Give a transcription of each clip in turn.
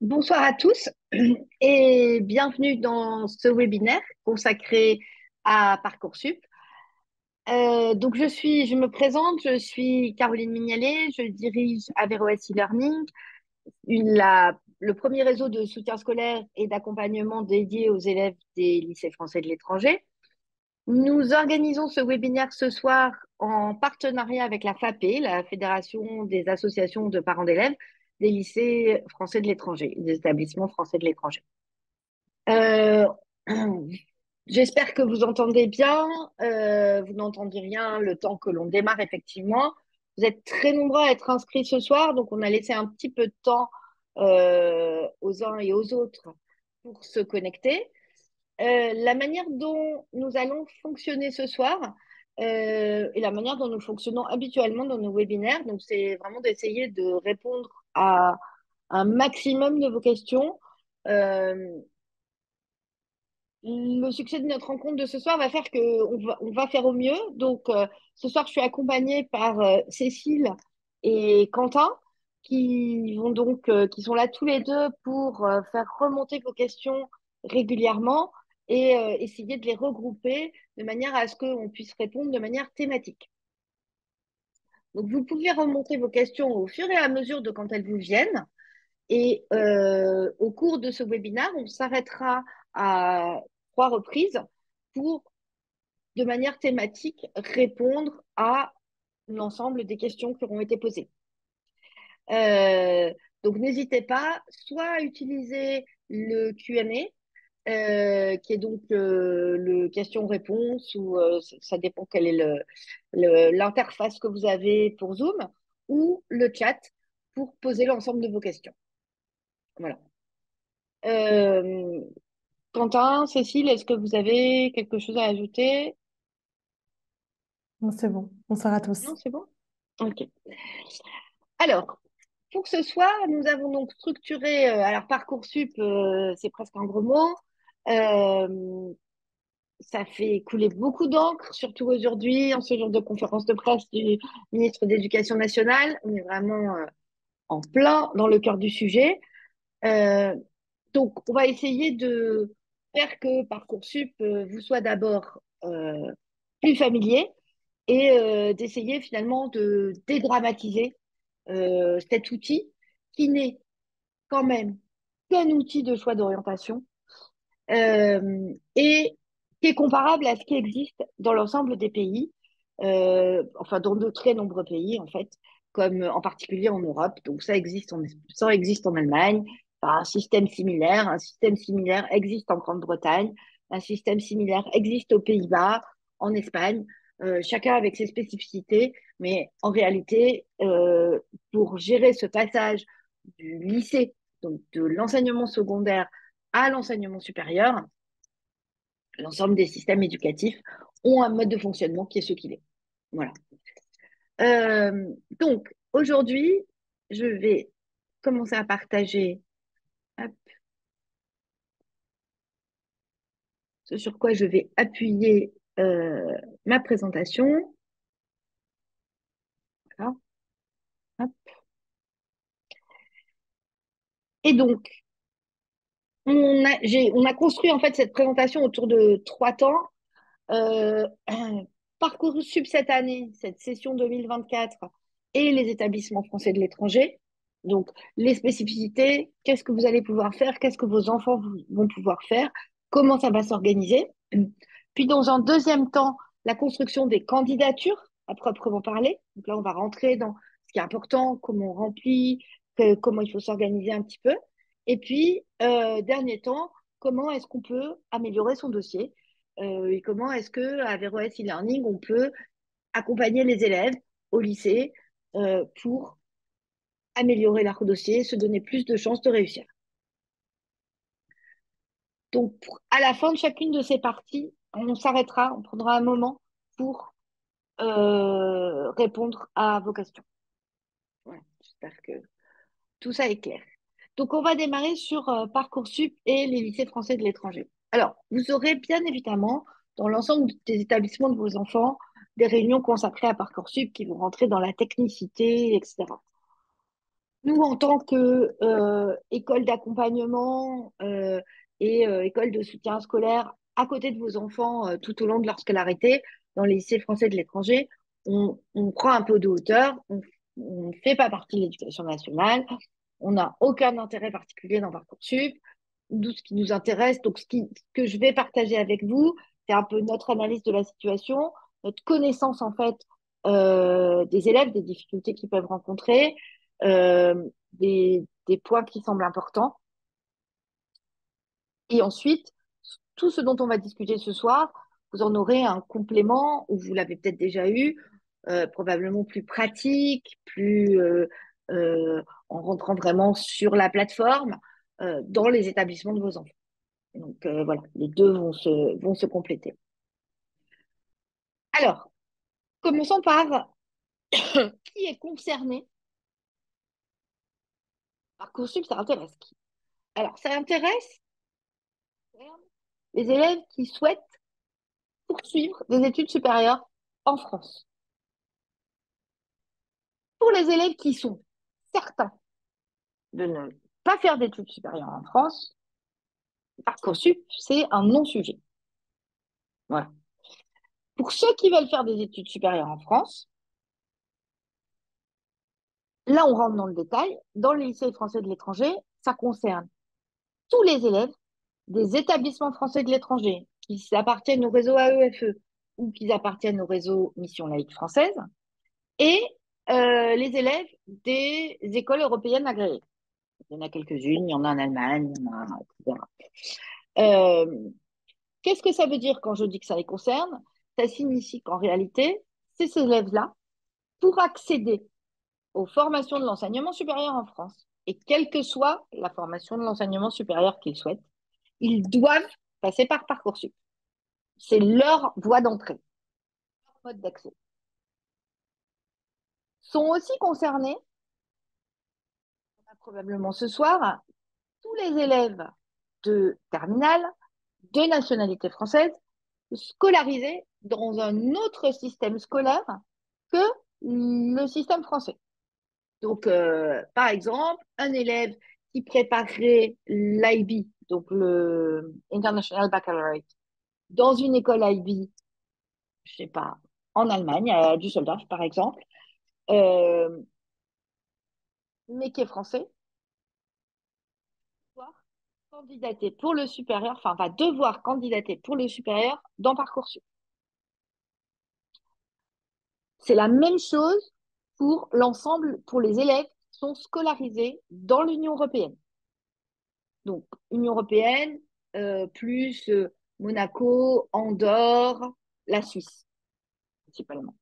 Bonsoir à tous et bienvenue dans ce webinaire consacré à Parcoursup. Euh, donc je suis, je me présente, je suis Caroline Mignalet, je dirige Averroes e-learning, le premier réseau de soutien scolaire et d'accompagnement dédié aux élèves des lycées français de l'étranger. Nous organisons ce webinaire ce soir en partenariat avec la FAPE, la Fédération des associations de parents d'élèves, des lycées français de l'étranger, des établissements français de l'étranger. Euh, J'espère que vous entendez bien. Euh, vous n'entendez rien le temps que l'on démarre effectivement. Vous êtes très nombreux à être inscrits ce soir, donc on a laissé un petit peu de temps euh, aux uns et aux autres pour se connecter. La manière dont nous allons fonctionner ce soir et la manière dont nous fonctionnons habituellement dans nos webinaires, c'est vraiment d'essayer de répondre à un maximum de vos questions. Euh, le succès de notre rencontre de ce soir va faire qu'on va, on va faire au mieux. Donc, ce soir, je suis accompagnée par Cécile et Quentin, qui vont donc, qui sont là tous les deux pour faire remonter vos questions régulièrement et essayer de les regrouper de manière à ce qu'on puisse répondre de manière thématique. Donc, vous pouvez remonter vos questions au fur et à mesure de quand elles vous viennent. Et euh, au cours de ce webinaire, on s'arrêtera à trois reprises pour, de manière thématique, répondre à l'ensemble des questions qui auront été posées. Euh, donc, n'hésitez pas soit à utiliser le Q&A, euh, qui est donc le question-réponse, ou ça dépend quelle est l'interface que vous avez pour Zoom, ou le chat pour poser l'ensemble de vos questions. Voilà. Euh, Quentin, Cécile, est-ce que vous avez quelque chose à ajouter? Non, c'est bon. Bonsoir à tous. Non, c'est bon? Ok. Alors, pour ce soir, nous avons donc structuré, euh, alors Parcoursup, euh, c'est presque un gros mot. Ça fait couler beaucoup d'encre, surtout aujourd'hui, en ce jour de conférence de presse du ministre de l'Éducation nationale. On est vraiment en plein dans le cœur du sujet. Euh, donc, on va essayer de faire que Parcoursup euh, vous soit d'abord euh, plus familier et d'essayer finalement de dédramatiser cet outil qui n'est quand même qu'un outil de choix d'orientation et qui est comparable à ce qui existe dans l'ensemble des pays, enfin dans de très nombreux pays en fait, comme en particulier en Europe. Donc ça existe en, ça existe en Allemagne, un système similaire. Un système similaire existe en Grande-Bretagne, un système similaire existe aux Pays-Bas, en Espagne, euh, chacun avec ses spécificités, mais en réalité, euh, pour gérer ce passage du lycée, donc de l'enseignement secondaire à l'enseignement supérieur, l'ensemble des systèmes éducatifs ont un mode de fonctionnement qui est ce qu'il est. Voilà. Euh, donc, aujourd'hui, je vais commencer à partager ce sur quoi je vais appuyer euh, ma présentation. Et donc, on a, on a, construit en fait cette présentation autour de trois temps. Euh, Parcoursup cette année, cette session 2024 et les établissements français de l'étranger. Donc, les spécificités, qu'est-ce que vous allez pouvoir faire, qu'est-ce que vos enfants vont pouvoir faire, comment ça va s'organiser. Puis, dans un deuxième temps, la construction des candidatures à proprement parler. Donc là, on va rentrer dans ce qui est important, comment on remplit, comment il faut s'organiser un petit peu. Et puis, euh, dernier temps, comment est-ce qu'on peut améliorer son dossier euh, et comment est-ce que à Averroes e-learning, on peut accompagner les élèves au lycée euh, pour améliorer leur dossier, se donner plus de chances de réussir. Donc, à la fin de chacune de ces parties, on s'arrêtera, on prendra un moment pour répondre à vos questions. J'espère que tout ça est clair. Donc, on va démarrer sur euh, Parcoursup et les lycées français de l'étranger. Alors, vous aurez bien évidemment, dans l'ensemble des établissements de vos enfants, des réunions consacrées à Parcoursup qui vont rentrer dans la technicité, etc. Nous, en tant que euh, école d'accompagnement euh, et euh, école de soutien scolaire à côté de vos enfants tout au long de leur scolarité dans les lycées français de l'étranger, on, on prend un peu de hauteur, on ne fait pas partie de l'éducation nationale, on n'a aucun intérêt particulier dans Parcoursup. Nous, ce qui nous intéresse, donc ce, qui, que je vais partager avec vous, c'est un peu notre analyse de la situation, notre connaissance en fait euh, des élèves, des difficultés qu'ils peuvent rencontrer, euh, des, points qui semblent importants. Et ensuite, tout ce dont on va discuter ce soir, vous en aurez un complément, ou vous l'avez peut-être déjà eu, euh, probablement plus pratique, plus en rentrant vraiment sur la plateforme euh, dans les établissements de vos enfants. Donc euh, voilà, les deux vont se, vont se compléter. Alors, commençons par qui est concerné Parcoursup, ça intéresse qui? Alors, ça intéresse les élèves qui souhaitent poursuivre des études supérieures en France. Pour les élèves qui sont certains de ne pas faire d'études supérieures en France, Parcoursup, c'est un non-sujet. Voilà. Pour ceux qui veulent faire des études supérieures en France, là, on rentre dans le détail. Dans le lycée français de l'étranger, ça concerne tous les élèves des établissements français de l'étranger, qu'ils appartiennent au réseau AEFE ou qu'ils appartiennent au réseau Mission laïque française, et euh, les élèves des écoles européennes agréées. Il y en a quelques-unes, il y en a en Allemagne, etc. Euh, Qu'est-ce que ça veut dire quand je dis que ça les concerne? Ça signifie qu'en réalité, ces élèves-là, pour accéder aux formations de l'enseignement supérieur en France, et quelle que soit la formation de l'enseignement supérieur qu'ils souhaitent, ils doivent passer par Parcoursup. C'est leur voie d'entrée, leur mode d'accès. Sont aussi concernés, probablement ce soir, tous les élèves de terminale de nationalité française scolarisés dans un autre système scolaire que le système français. Donc, euh, par exemple, un élève qui préparerait l'IB, donc le International Baccalaureate, dans une école IB, je sais pas, en Allemagne, à Düsseldorf par exemple, euh, mais qui est français, candidater pour le supérieur, enfin va devoir candidater pour le supérieur dans Parcoursup. C'est la même chose pour l'ensemble, pour les élèves qui sont scolarisés dans l'Union européenne. Donc, Union européenne, euh, plus euh, Monaco, Andorre, la Suisse, principalement.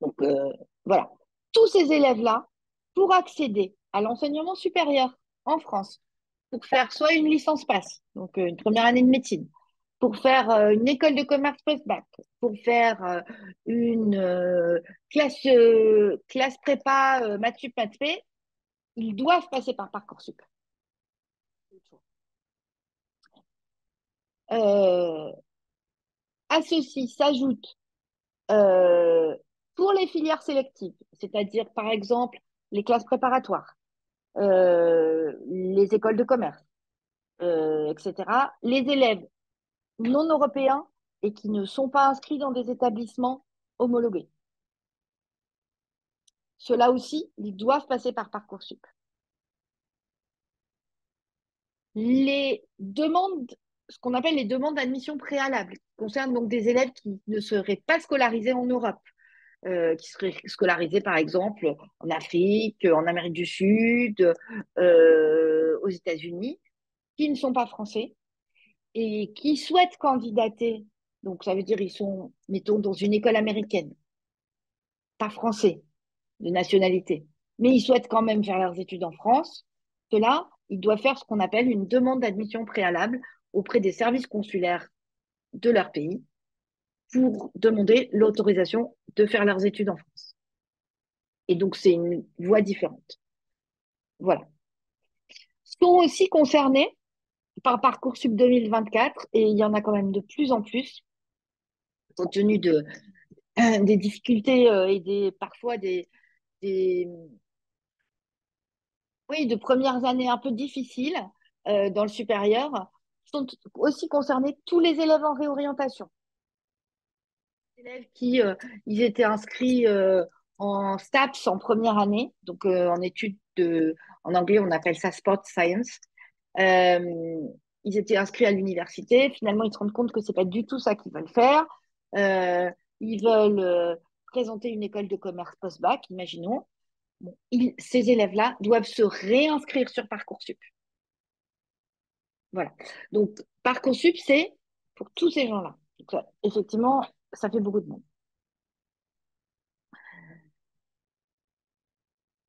Donc, euh, voilà. Tous ces élèves-là, pour accéder à l'enseignement supérieur en France, pour faire soit une licence passe, donc une première année de médecine, pour faire euh, une école de commerce post-bac, pour faire euh, une euh, classe, classe prépa maths sup, ils doivent passer par Parcoursup. à ceci s'ajoute pour les filières sélectives, c'est-à-dire par exemple les classes préparatoires, les écoles de commerce, etc., les élèves non européens et qui ne sont pas inscrits dans des établissements homologués. Ceux-là aussi, ils doivent passer par Parcoursup. Les demandes, ce qu'on appelle les demandes d'admission préalable, concernent donc des élèves qui ne seraient pas scolarisés en Europe, euh, qui seraient scolarisés par exemple en Afrique, en Amérique du Sud, euh, aux États-Unis, qui ne sont pas français et qui souhaitent candidater, donc ça veut dire ils sont, mettons, dans une école américaine, pas français, de nationalité, mais ils souhaitent quand même faire leurs études en France, cela, ils doivent faire ce qu'on appelle une demande d'admission préalable auprès des services consulaires de leur pays pour demander l'autorisation de faire leurs études en France. Et donc, c'est une voie différente. Voilà. Sont aussi concernés par Parcoursup 2024 et il y en a quand même de plus en plus, compte tenu de, des difficultés euh, et des, parfois des, des, oui, de premières années un peu difficiles euh, dans le supérieur, sont aussi concernés tous les élèves en réorientation. Qui euh, ils étaient inscrits euh, en STAPS en première année, donc en études de, en anglais on appelle ça Sport Science. ils étaient inscrits à l'université. Finalement, ils se rendent compte que c'est pas du tout ça qu'ils veulent faire. ils veulent présenter une école de commerce post-bac, imaginons ces élèves-là doivent se réinscrire sur Parcoursup. Voilà. Donc, Parcoursup, c'est pour tous ces gens-là. Effectivement, ça fait beaucoup de monde.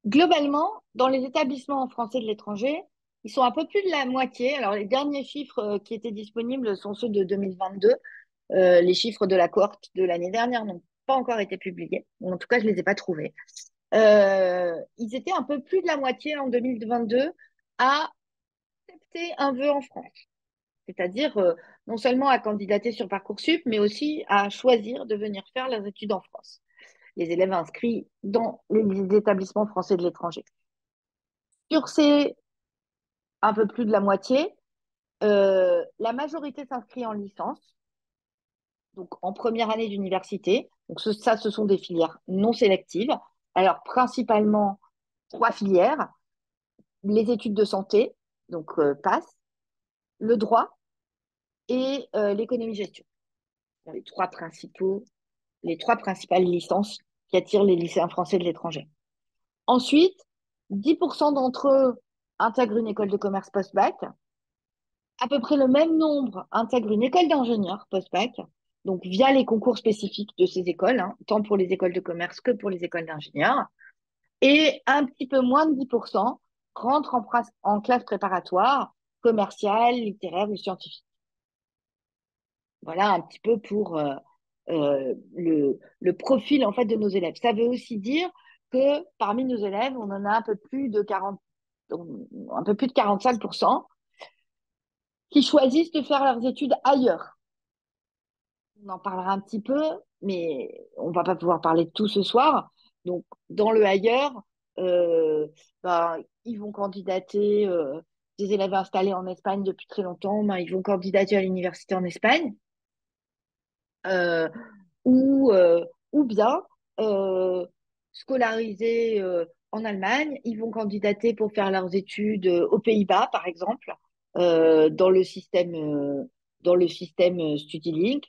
Globalement, dans les établissements français de l'étranger, ils sont un peu plus de la moitié. Alors, les derniers chiffres euh, qui étaient disponibles sont ceux de 2022. Euh, les chiffres de la cohorte de l'année dernière n'ont pas encore été publiés. En tout cas, je ne les ai pas trouvés. Euh, ils étaient un peu plus de la moitié en 2022 à accepter un vœu en France. C'est-à-dire non seulement à candidater sur Parcoursup, mais aussi à choisir de venir faire leurs études en France. Les élèves inscrits dans les établissements français de l'étranger. Sur ces un peu plus de la moitié, euh, la majorité s'inscrit en licence, donc en première année d'université. Donc ça, ce sont des filières non sélectives. Alors, principalement trois filières, les études de santé, donc euh, PASS, le droit et euh, l'économie-gestion. Les trois principaux, les trois principales licences qui attirent les lycéens français de l'étranger. Ensuite, 10% d'entre eux intègrent une école de commerce post-bac. À peu près le même nombre intègrent une école d'ingénieur post-bac donc via les concours spécifiques de ces écoles, hein, tant pour les écoles de commerce que pour les écoles d'ingénieurs. Et un petit peu moins de 10% rentrent en, en classe préparatoire, commerciale, littéraire ou scientifique. Voilà un petit peu pour euh, euh, le, profil en fait de nos élèves. Ça veut aussi dire que parmi nos élèves, on en a un peu plus de 40, un peu plus de 45% qui choisissent de faire leurs études ailleurs on en parlera un petit peu, mais on va pas pouvoir parler de tout ce soir. Donc, dans le ailleurs, euh, bah, ils vont candidater, des élèves installés en Espagne depuis très longtemps, bah, ils vont candidater à l'université en Espagne. Euh, ou, ou bien scolarisés en Allemagne, ils vont candidater pour faire leurs études aux Pays-Bas, par exemple, dans le système, dans le système StudyLink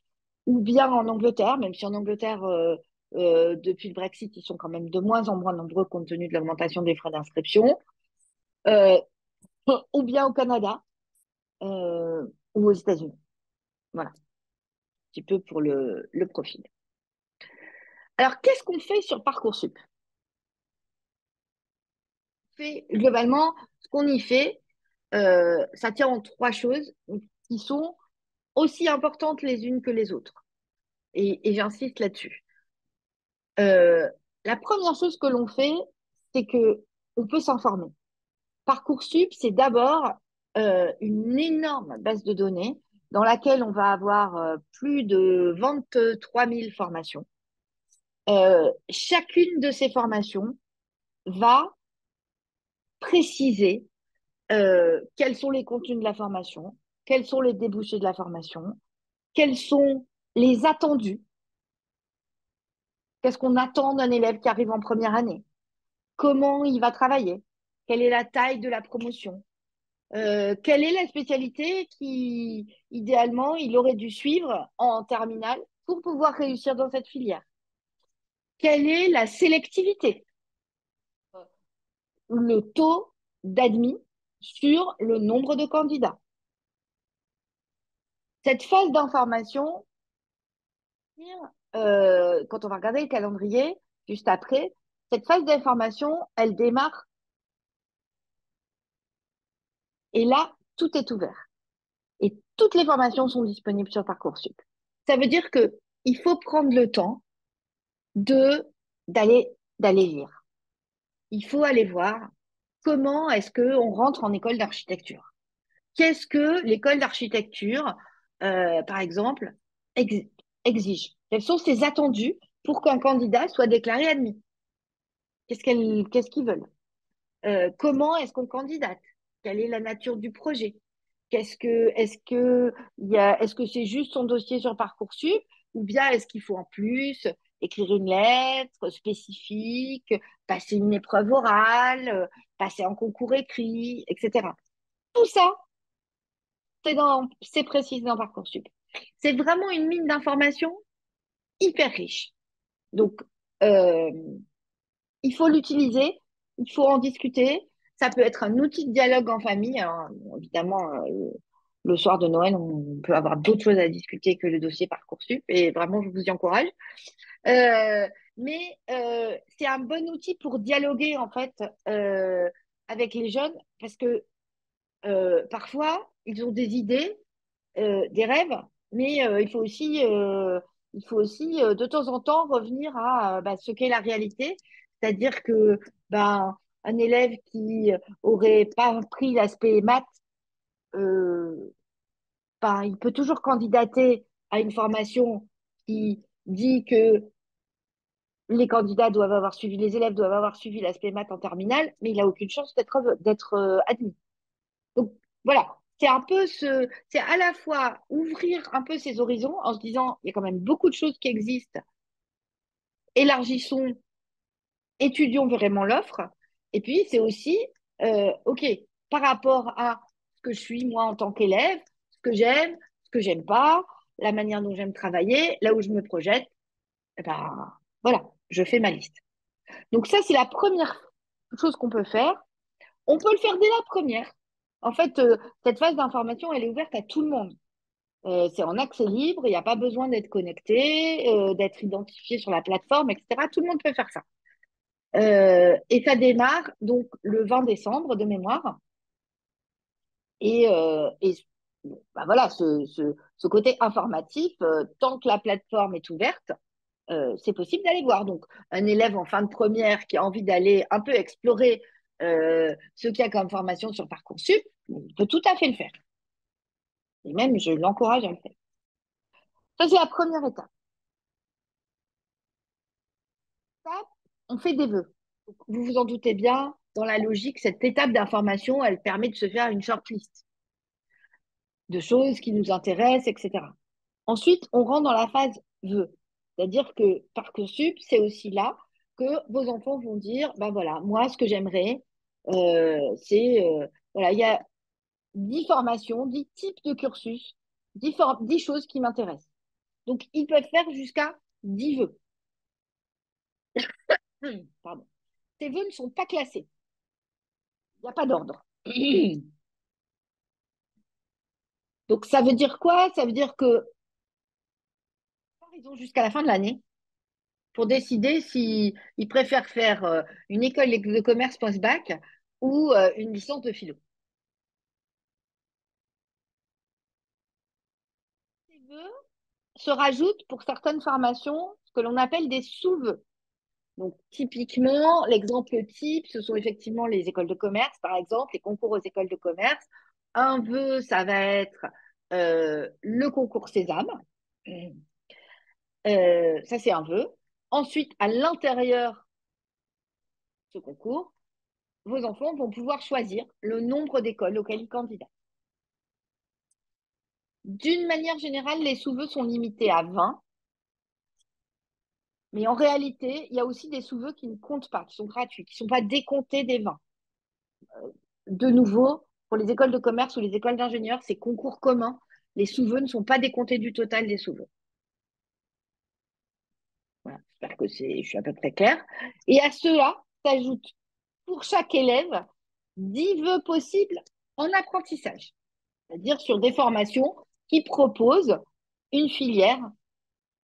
ou bien en Angleterre, même si en Angleterre, euh, euh, depuis le Brexit, ils sont quand même de moins en moins nombreux compte tenu de l'augmentation des frais d'inscription, euh, ou bien au Canada ou aux États-Unis. Voilà, petit peu pour le, profil. Alors, qu'est-ce qu'on fait sur Parcoursup? Fait, Globalement, ce qu'on y fait, ça tient en trois choses qui sont aussi importantes les unes que les autres. Et, j'insiste là-dessus. Euh, la première chose que l'on fait, c'est que on peut s'informer. Parcoursup, c'est d'abord euh, une énorme base de données dans laquelle on va avoir euh, plus de 23 000 formations. chacune de ces formations va préciser quels sont les contenus de la formation, quels sont les débouchés de la formation, quels sont les attendus. Qu'est-ce qu'on attend d'un élève qui arrive en première année Comment il va travailler Quelle est la taille de la promotion euh, Quelle est la spécialité qui, idéalement, il aurait dû suivre en terminale pour pouvoir réussir dans cette filière? Quelle est la sélectivité? Le taux d'admis sur le nombre de candidats cette phase d'information, euh, quand on va regarder le calendrier, juste après, cette phase d'information, elle démarre. Et là, tout est ouvert. Et toutes les formations sont disponibles sur Parcoursup. Ça veut dire que il faut prendre le temps d'aller lire. Il faut aller voir comment est-ce qu'on rentre en école d'architecture. Qu'est-ce que l'école d'architecture euh, par exemple, exige? Quels sont ses attendus pour qu'un candidat soit déclaré admis? Qu'est-ce qu'ils veulent? Euh, comment est-ce qu'on candidate? Quelle est la nature du projet? Est-ce que c'est juste son dossier sur Parcoursup? Ou bien est-ce qu'il faut en plus écrire une lettre spécifique, passer une épreuve orale, passer un concours écrit, etc. Tout ça, c'est dans, c'est précisé dans Parcoursup. C'est vraiment une mine d'informations hyper riche. Donc, euh, il faut l'utiliser, il faut en discuter. Ça peut être un outil de dialogue en famille. Alors, évidemment, euh, le soir de Noël, on peut avoir d'autres choses à discuter que le dossier Parcoursup. Et vraiment, je vous y encourage. Euh, mais euh, c'est un bon outil pour dialoguer en fait avec les jeunes parce que parfois ils ont des idées, des rêves, mais il faut aussi, il faut aussi de temps en temps revenir à bah, ce qu'est la réalité, c'est-à-dire que bah, un élève qui aurait pas pris l'aspect maths, euh, bah, il peut toujours candidater à une formation qui dit que les candidats doivent avoir suivi, les élèves doivent avoir suivi l'aspect maths en terminale, mais il n'a aucune chance d'être d'être euh, admis. Donc voilà, c'est un peu ce, c'est à la fois ouvrir un peu ses horizons en se disant il y a quand même beaucoup de choses qui existent, élargissons, étudions vraiment l'offre, et puis c'est aussi euh, ok par rapport à ce que je suis moi en tant qu'élève, ce que j'aime, ce que j'aime pas, la manière dont j'aime travailler, là où je me projette, eh ben voilà, je fais ma liste. Donc ça c'est la première chose qu'on peut faire. On peut le faire dès la première. En fait, euh, cette phase d'information, elle est ouverte à tout le monde. Euh, c'est en accès libre, il n'y a pas besoin d'être connecté, d'être identifié sur la plateforme, etc. Tout le monde peut faire ça. Euh, et ça démarre donc le 20 décembre de mémoire. Et, euh, et bah voilà, ce, ce, côté informatif, euh, tant que la plateforme est ouverte, c'est possible d'aller voir. Donc, un élève en fin de première qui a envie d'aller un peu explorer ce qu'il y a comme formation sur Parcoursup, peut tout à fait le faire. Et même, je l'encourage à le faire. Ça, c'est la première étape. On fait des vœux. Vous vous en doutez bien, dans la logique, cette étape d'information, elle permet de se faire une shortlist de choses qui nous intéressent, etc. Ensuite, on rentre dans la phase vœux. C'est-à-dire que Parcoursup, c'est aussi là que vos enfants vont dire, ben voilà, moi, ce que j'aimerais, euh, c'est, euh, voilà, il y a dix formations, dix types de cursus, dix, for- dix choses qui m'intéressent. Donc, ils peuvent faire jusqu'à 10 vœux. Pardon. Ces vœux ne sont pas classés. Il n'y a pas d'ordre. Donc, ça veut dire quoi? Ça veut dire que ils ont jusqu'à la fin de l'année pour décider s'ils préfèrent faire euh, une école de commerce post-bac ou euh, une licence de philo. Ces vœux se rajoutent pour certaines formations ce que l'on appelle des sous-vœux. Donc, typiquement, l'exemple type, ce sont effectivement les écoles de commerce, par exemple, les concours aux écoles de commerce. Un vœu, ça va être euh, le concours Sésame. Euh, ça, c'est un vœu. Ensuite, à l'intérieur de ce concours, vos enfants vont pouvoir choisir le nombre d'écoles auxquelles ils candidatent. D'une manière générale, les sous-vœux sont limités à 20. Mais en réalité, il y a aussi des sous-vœux qui ne comptent pas, qui sont gratuits, qui ne sont pas décomptés des 20. De nouveau, pour les écoles de commerce ou les écoles d'ingénieurs, c'est concours commun. Les sous-vœux ne sont pas décomptés du total des sous-vœux. Voilà, j'espère que je suis à peu près claire. Et à cela s'ajoute pour chaque élève 10 vœux possibles en apprentissage, c'est-à-dire sur des formations qui proposent une filière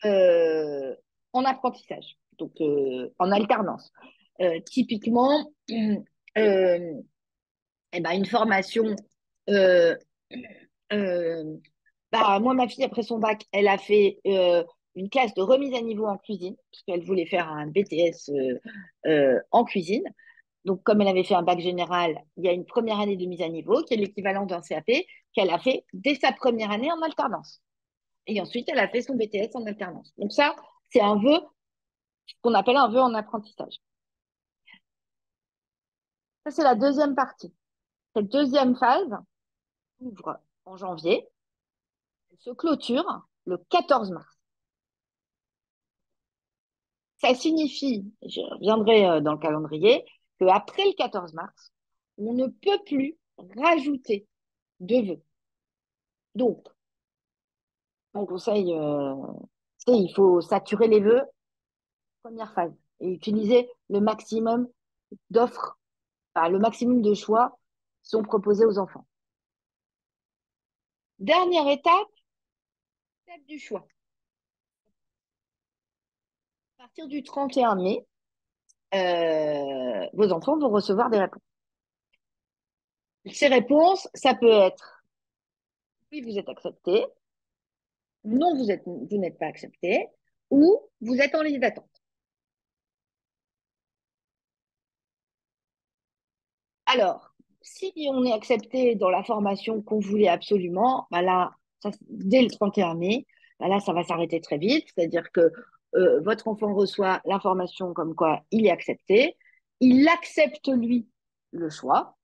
euh, en apprentissage, donc euh, en alternance. Euh, typiquement, euh, eh ben, une formation. euh, bah, moi, ma fille, après son bac, elle a fait une classe de remise à niveau en cuisine, parce qu'elle voulait faire un BTS en cuisine. Donc, comme elle avait fait un bac général, il y a une première année de mise à niveau, qui est l'équivalent d'un CAP, qu'elle a fait dès sa première année en alternance. Et ensuite, elle a fait son BTS en alternance. Donc ça, c'est un vœu, qu'on appelle un vœu en apprentissage. Ça, c'est la deuxième partie. Cette deuxième phase ouvre en janvier, elle se clôture le 14 mars. Ça signifie, je reviendrai euh, dans le calendrier, qu'après le 14 mars, on ne peut plus rajouter de vœux. Donc, mon conseil, euh, il faut saturer les vœux, première phase, et utiliser le maximum d'offres, le maximum de choix sont proposés aux enfants. Dernière étape, étape du choix. À partir du 31 mai, euh, vos enfants vont recevoir des réponses. Ces réponses, ça peut être oui, vous êtes accepté, non, vous êtes, vous n'êtes pas accepté, ou vous êtes en liste d'attente. Alors, si on est accepté dans la formation qu'on voulait absolument, bah là, dès le 31 mai, bah là, ça va s'arrêter très vite. C'est-à-dire que euh, votre enfant reçoit l'information comme quoi il est accepté. Il accepte, lui, le choix.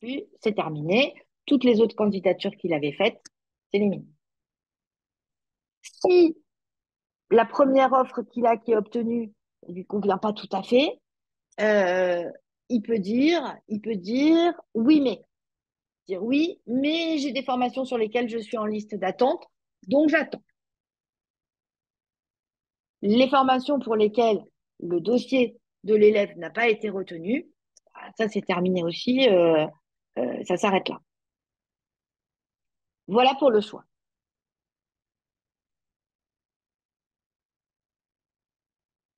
Puis, c'est terminé. Toutes les autres candidatures qu'il avait faites Si la première offre qu'il a, qui est obtenue, ne lui convient pas tout à fait, euh, il peut dire, il peut dire oui, mais. Dire oui, mais j'ai des formations sur lesquelles je suis en liste d'attente, donc j'attends. Les formations pour lesquelles le dossier de l'élève n'a pas été retenu, ça c'est terminé aussi, euh, euh, ça s'arrête là. Voilà pour le choix.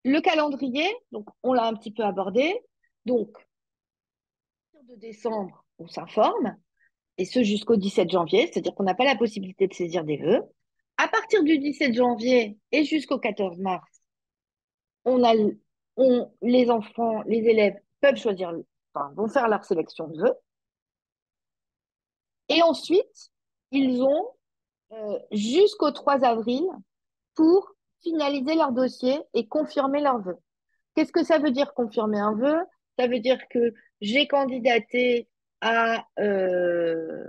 Le calendrier, on l'a un petit peu abordé. Donc, de décembre, on s'informe, et ce jusqu'au 17 janvier, c'est-à-dire qu'on n'a pas la possibilité de saisir des vœux. À partir du 17 janvier et jusqu'au 14 mars, les enfants, les élèves peuvent choisir, vont faire leur sélection de vœux. Et ensuite, ils ont euh, jusqu'au 3 avril pour finaliser leur dossier et confirmer leur vœu. Qu'est-ce que ça veut dire confirmer un vœu? Ça veut dire que j'ai candidaté à euh,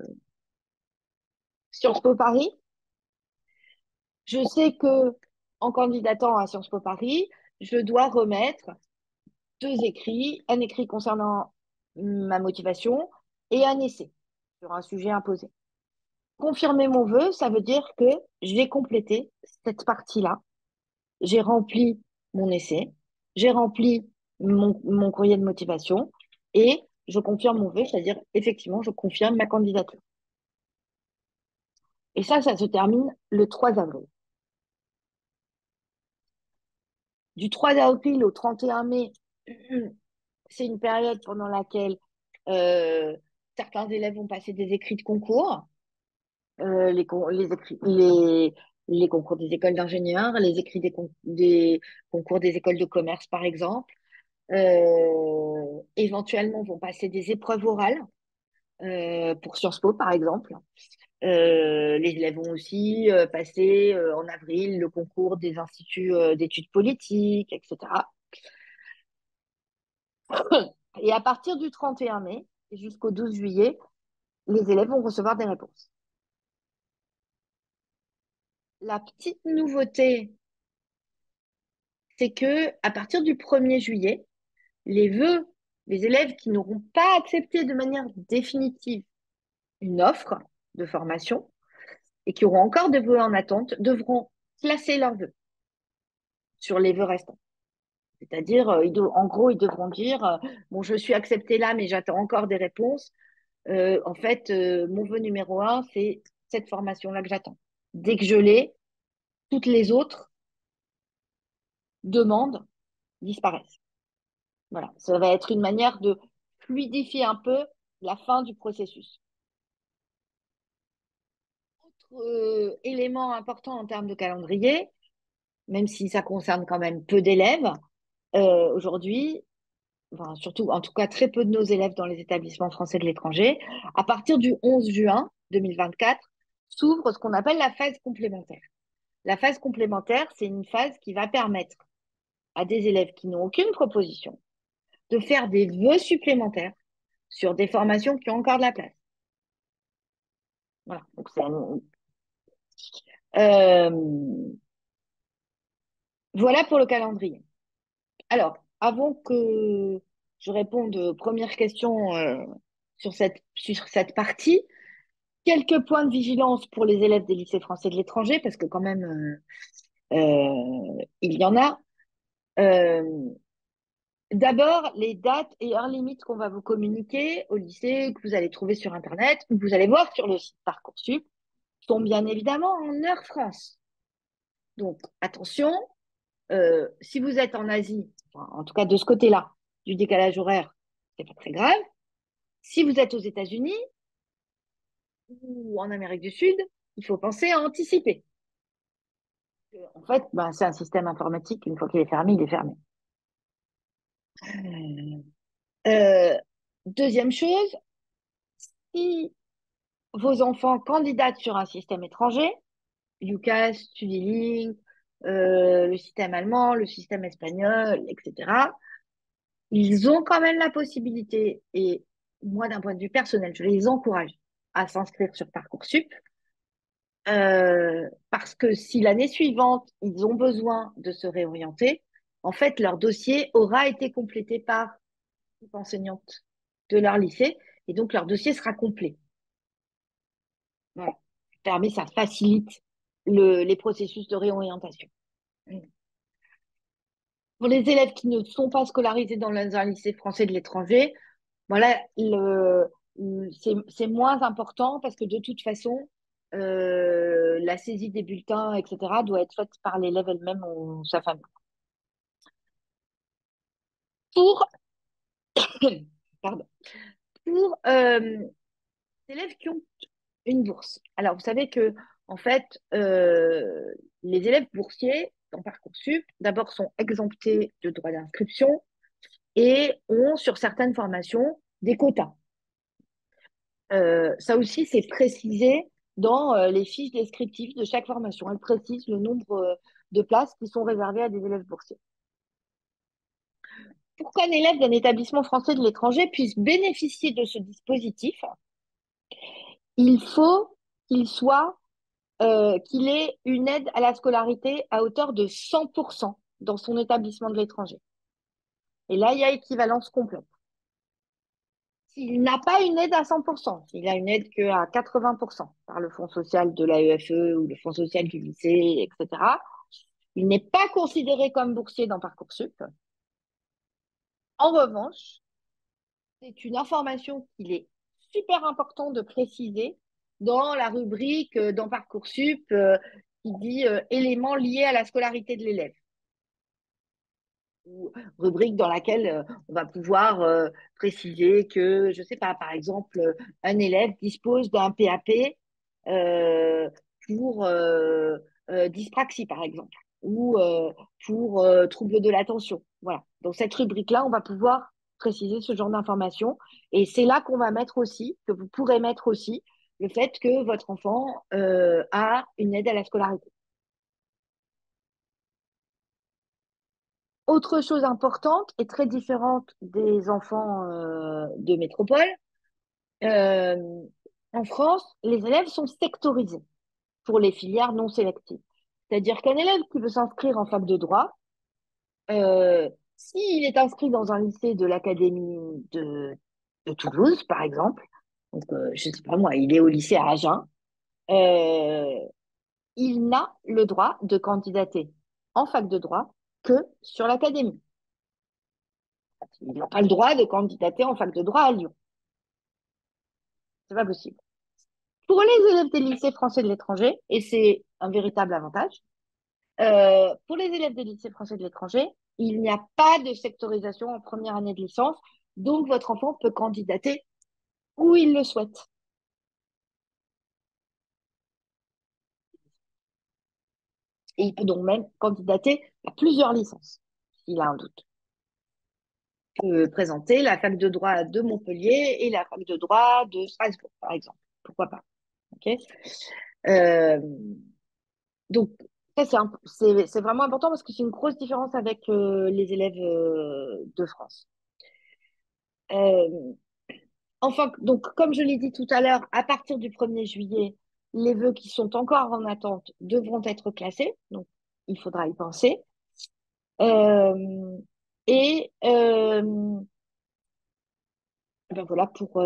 Sciences Po Paris. Je sais que en candidatant à Sciences Po Paris, je dois remettre deux écrits, un écrit concernant ma motivation et un essai sur un sujet imposé. Confirmer mon vœu, ça veut dire que j'ai complété cette partie-là. J'ai rempli mon essai, j'ai rempli mon, courrier de motivation et je confirme mon vœu, c'est-à-dire effectivement, je confirme ma candidature. Et ça, ça se termine le 3 avril. Du 3 avril au 31 mai, c'est une période pendant laquelle euh, certains élèves vont passer des écrits de concours, euh, les, les, les, concours des écoles d'ingénieurs, les écrits des, concours des écoles de commerce, par exemple. Euh, éventuellement, vont passer des épreuves orales pour Sciences Po, par exemple. les élèves vont aussi passer en avril le concours des instituts d'études politiques, etc. Et à partir du 31 mai jusqu'au 12 juillet, les élèves vont recevoir des réponses. La petite nouveauté, c'est que à partir du 1er juillet, les vœux, les élèves qui n'auront pas accepté de manière définitive une offre de formation et qui auront encore des vœux en attente devront placer leurs vœux sur les vœux restants. C'est-à-dire, euh, en gros, ils devront dire, euh, bon, je suis accepté là, mais j'attends encore des réponses. Euh, en fait, mon vœu numéro un, c'est cette formation-là que j'attends. Dès que je l'ai, toutes les autres demandes disparaissent. Voilà, ça va être une manière de fluidifier un peu la fin du processus. Autre élément important en termes de calendrier, même si ça concerne quand même peu d'élèves, euh, aujourd'hui, surtout, en tout cas, très peu de nos élèves dans les établissements français de l'étranger, à partir du 11 juin 2024, s'ouvre ce qu'on appelle la phase complémentaire. La phase complémentaire, c'est une phase qui va permettre à des élèves qui n'ont aucune proposition de faire des vœux supplémentaires sur des formations qui ont encore de la place. Voilà. Euh, pour le calendrier. Alors, avant que je réponde aux premières questions euh, sur cette partie, quelques points de vigilance pour les élèves des lycées français de l'étranger, parce que quand même, euh, il y en a. D'abord, les dates et heures limites qu'on va vous communiquer au lycée, que vous allez trouver sur Internet, ou que vous allez voir sur le site Parcoursup, sont bien évidemment en heure France. Donc, attention, euh, si vous êtes en Asie, en tout cas de ce côté-là, du décalage horaire, c'est pas très grave. Si vous êtes aux États-Unis ou en Amérique du Sud, il faut penser à anticiper. En fait, ben, c'est un système informatique, une fois qu'il est fermé, il est fermé. Euh, deuxième chose, si vos enfants candidatent sur un système étranger, UCAS, StudyLink, euh, le système allemand, le système espagnol, etc., ils ont quand même la possibilité, et moi d'un point de vue personnel, je les encourage à s'inscrire sur Parcoursup, euh, parce que si l'année suivante, ils ont besoin de se réorienter, en fait, leur dossier aura été complété par enseignante de leur lycée, et donc leur dossier sera complet. Voilà. Permet, ça facilite les processus de réorientation. Pour les élèves qui ne sont pas scolarisés dans un lycée français de l'étranger, voilà, c'est moins important parce que de toute façon, euh, la saisie des bulletins, etc., doit être faite par l'élève elle-même ou sa famille. Pour, pardon, pour euh, les élèves qui ont une bourse. Alors, vous savez que, en fait, euh, les élèves boursiers dans Parcoursup, d'abord, sont exemptés de droits d'inscription et ont, sur certaines formations, des quotas. Euh, ça aussi, c'est précisé dans les fiches descriptives de chaque formation. Elle précise le nombre de places qui sont réservées à des élèves boursiers pour qu'un élève d'un établissement français de l'étranger puisse bénéficier de ce dispositif, il faut qu'il soit, euh, qu'il ait une aide à la scolarité à hauteur de 100% dans son établissement de l'étranger. Et là, il y a équivalence complète. S'il n'a pas une aide à 100%, s'il a une aide qu'à 80% par le fonds social de l'AEFE ou le fonds social du lycée, etc., il n'est pas considéré comme boursier dans Parcoursup en revanche, c'est une information qu'il est super important de préciser dans la rubrique euh, dans Parcoursup euh, qui dit euh, éléments liés à la scolarité de l'élève. Ou rubrique dans laquelle on va pouvoir préciser que, je ne sais pas, par exemple, un élève dispose d'un PAP pour dyspraxie, par exemple ou euh, pour euh, troubles de l'attention. Voilà. Dans cette rubrique-là, on va pouvoir préciser ce genre d'informations. Et c'est là qu'on va mettre aussi, que vous pourrez mettre aussi, le fait que votre enfant euh, a une aide à la scolarité. Autre chose importante et très différente des enfants de métropole, en France, les élèves sont sectorisés pour les filières non sélectives. C'est-à-dire qu'un élève qui veut s'inscrire en fac de droit, euh, s'il est inscrit dans un lycée de l'Académie de, Toulouse, par exemple, donc euh, je ne sais pas moi, il est au lycée à Agen, euh, il n'a le droit de candidater en fac de droit que sur l'Académie. Il n'a pas le droit de candidater en fac de droit à Lyon. C'est pas possible. Pour les élèves des lycées français de l'étranger, et c'est un véritable avantage, euh, pour les élèves des lycées français de l'étranger, il n'y a pas de sectorisation en première année de licence, donc votre enfant peut candidater où il le souhaite. Et il peut donc même candidater à plusieurs licences, s'il a un doute. Il peut présenter la fac de droit de Montpellier et la fac de droit de Strasbourg, par exemple. Pourquoi pas euh, donc, c'est vraiment important parce que c'est une grosse différence avec euh, les élèves euh, de France. Enfin, donc, comme je l'ai dit tout à l'heure, à partir du 1er juillet, les vœux qui sont encore en attente devront être classés. Donc, il faudra y penser. Euh, et euh, ben voilà pour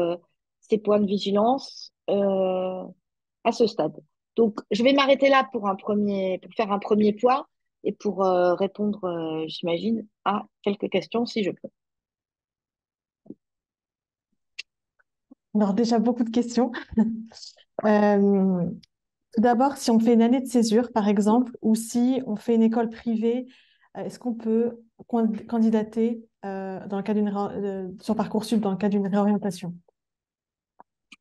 ces points de vigilance à ce stade. Donc, je vais m'arrêter là pour un premier, pour faire un premier point et pour répondre, j'imagine, à quelques questions si je peux. Alors déjà, beaucoup de questions. Euh, tout d'abord, si on fait une année de césure, par exemple, ou si on fait une école privée, euh, est-ce qu'on peut candidater euh, dans le cas d'une sur Parcoursup dans le cas d'une réorientation?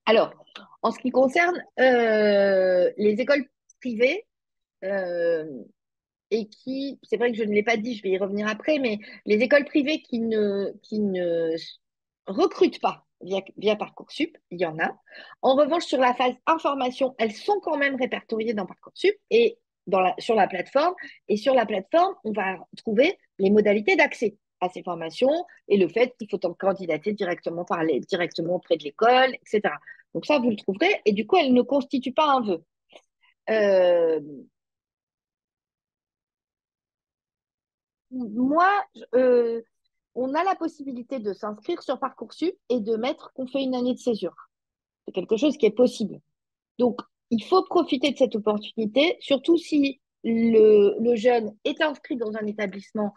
Alors, en ce qui concerne les écoles privées, et qui, c'est vrai que je ne l'ai pas dit, je vais y revenir après, mais les écoles privées qui ne, qui ne recrutent pas via, Parcoursup, il y en a. En revanche, sur la phase information, elles sont quand même répertoriées dans Parcoursup et sur la plateforme. Et sur la plateforme, on va trouver les modalités d'accès à ces formations et le fait qu'il faut en candidater directement, parler directement auprès de l'école, etc. Donc ça, vous le trouverez. Et du coup, elles ne constituent pas un vœu. Euh, moi, euh, on a la possibilité de s'inscrire sur Parcoursup et de mettre qu'on fait une année de césure. C'est quelque chose qui est possible. Donc, il faut profiter de cette opportunité, surtout si le, jeune est inscrit dans un établissement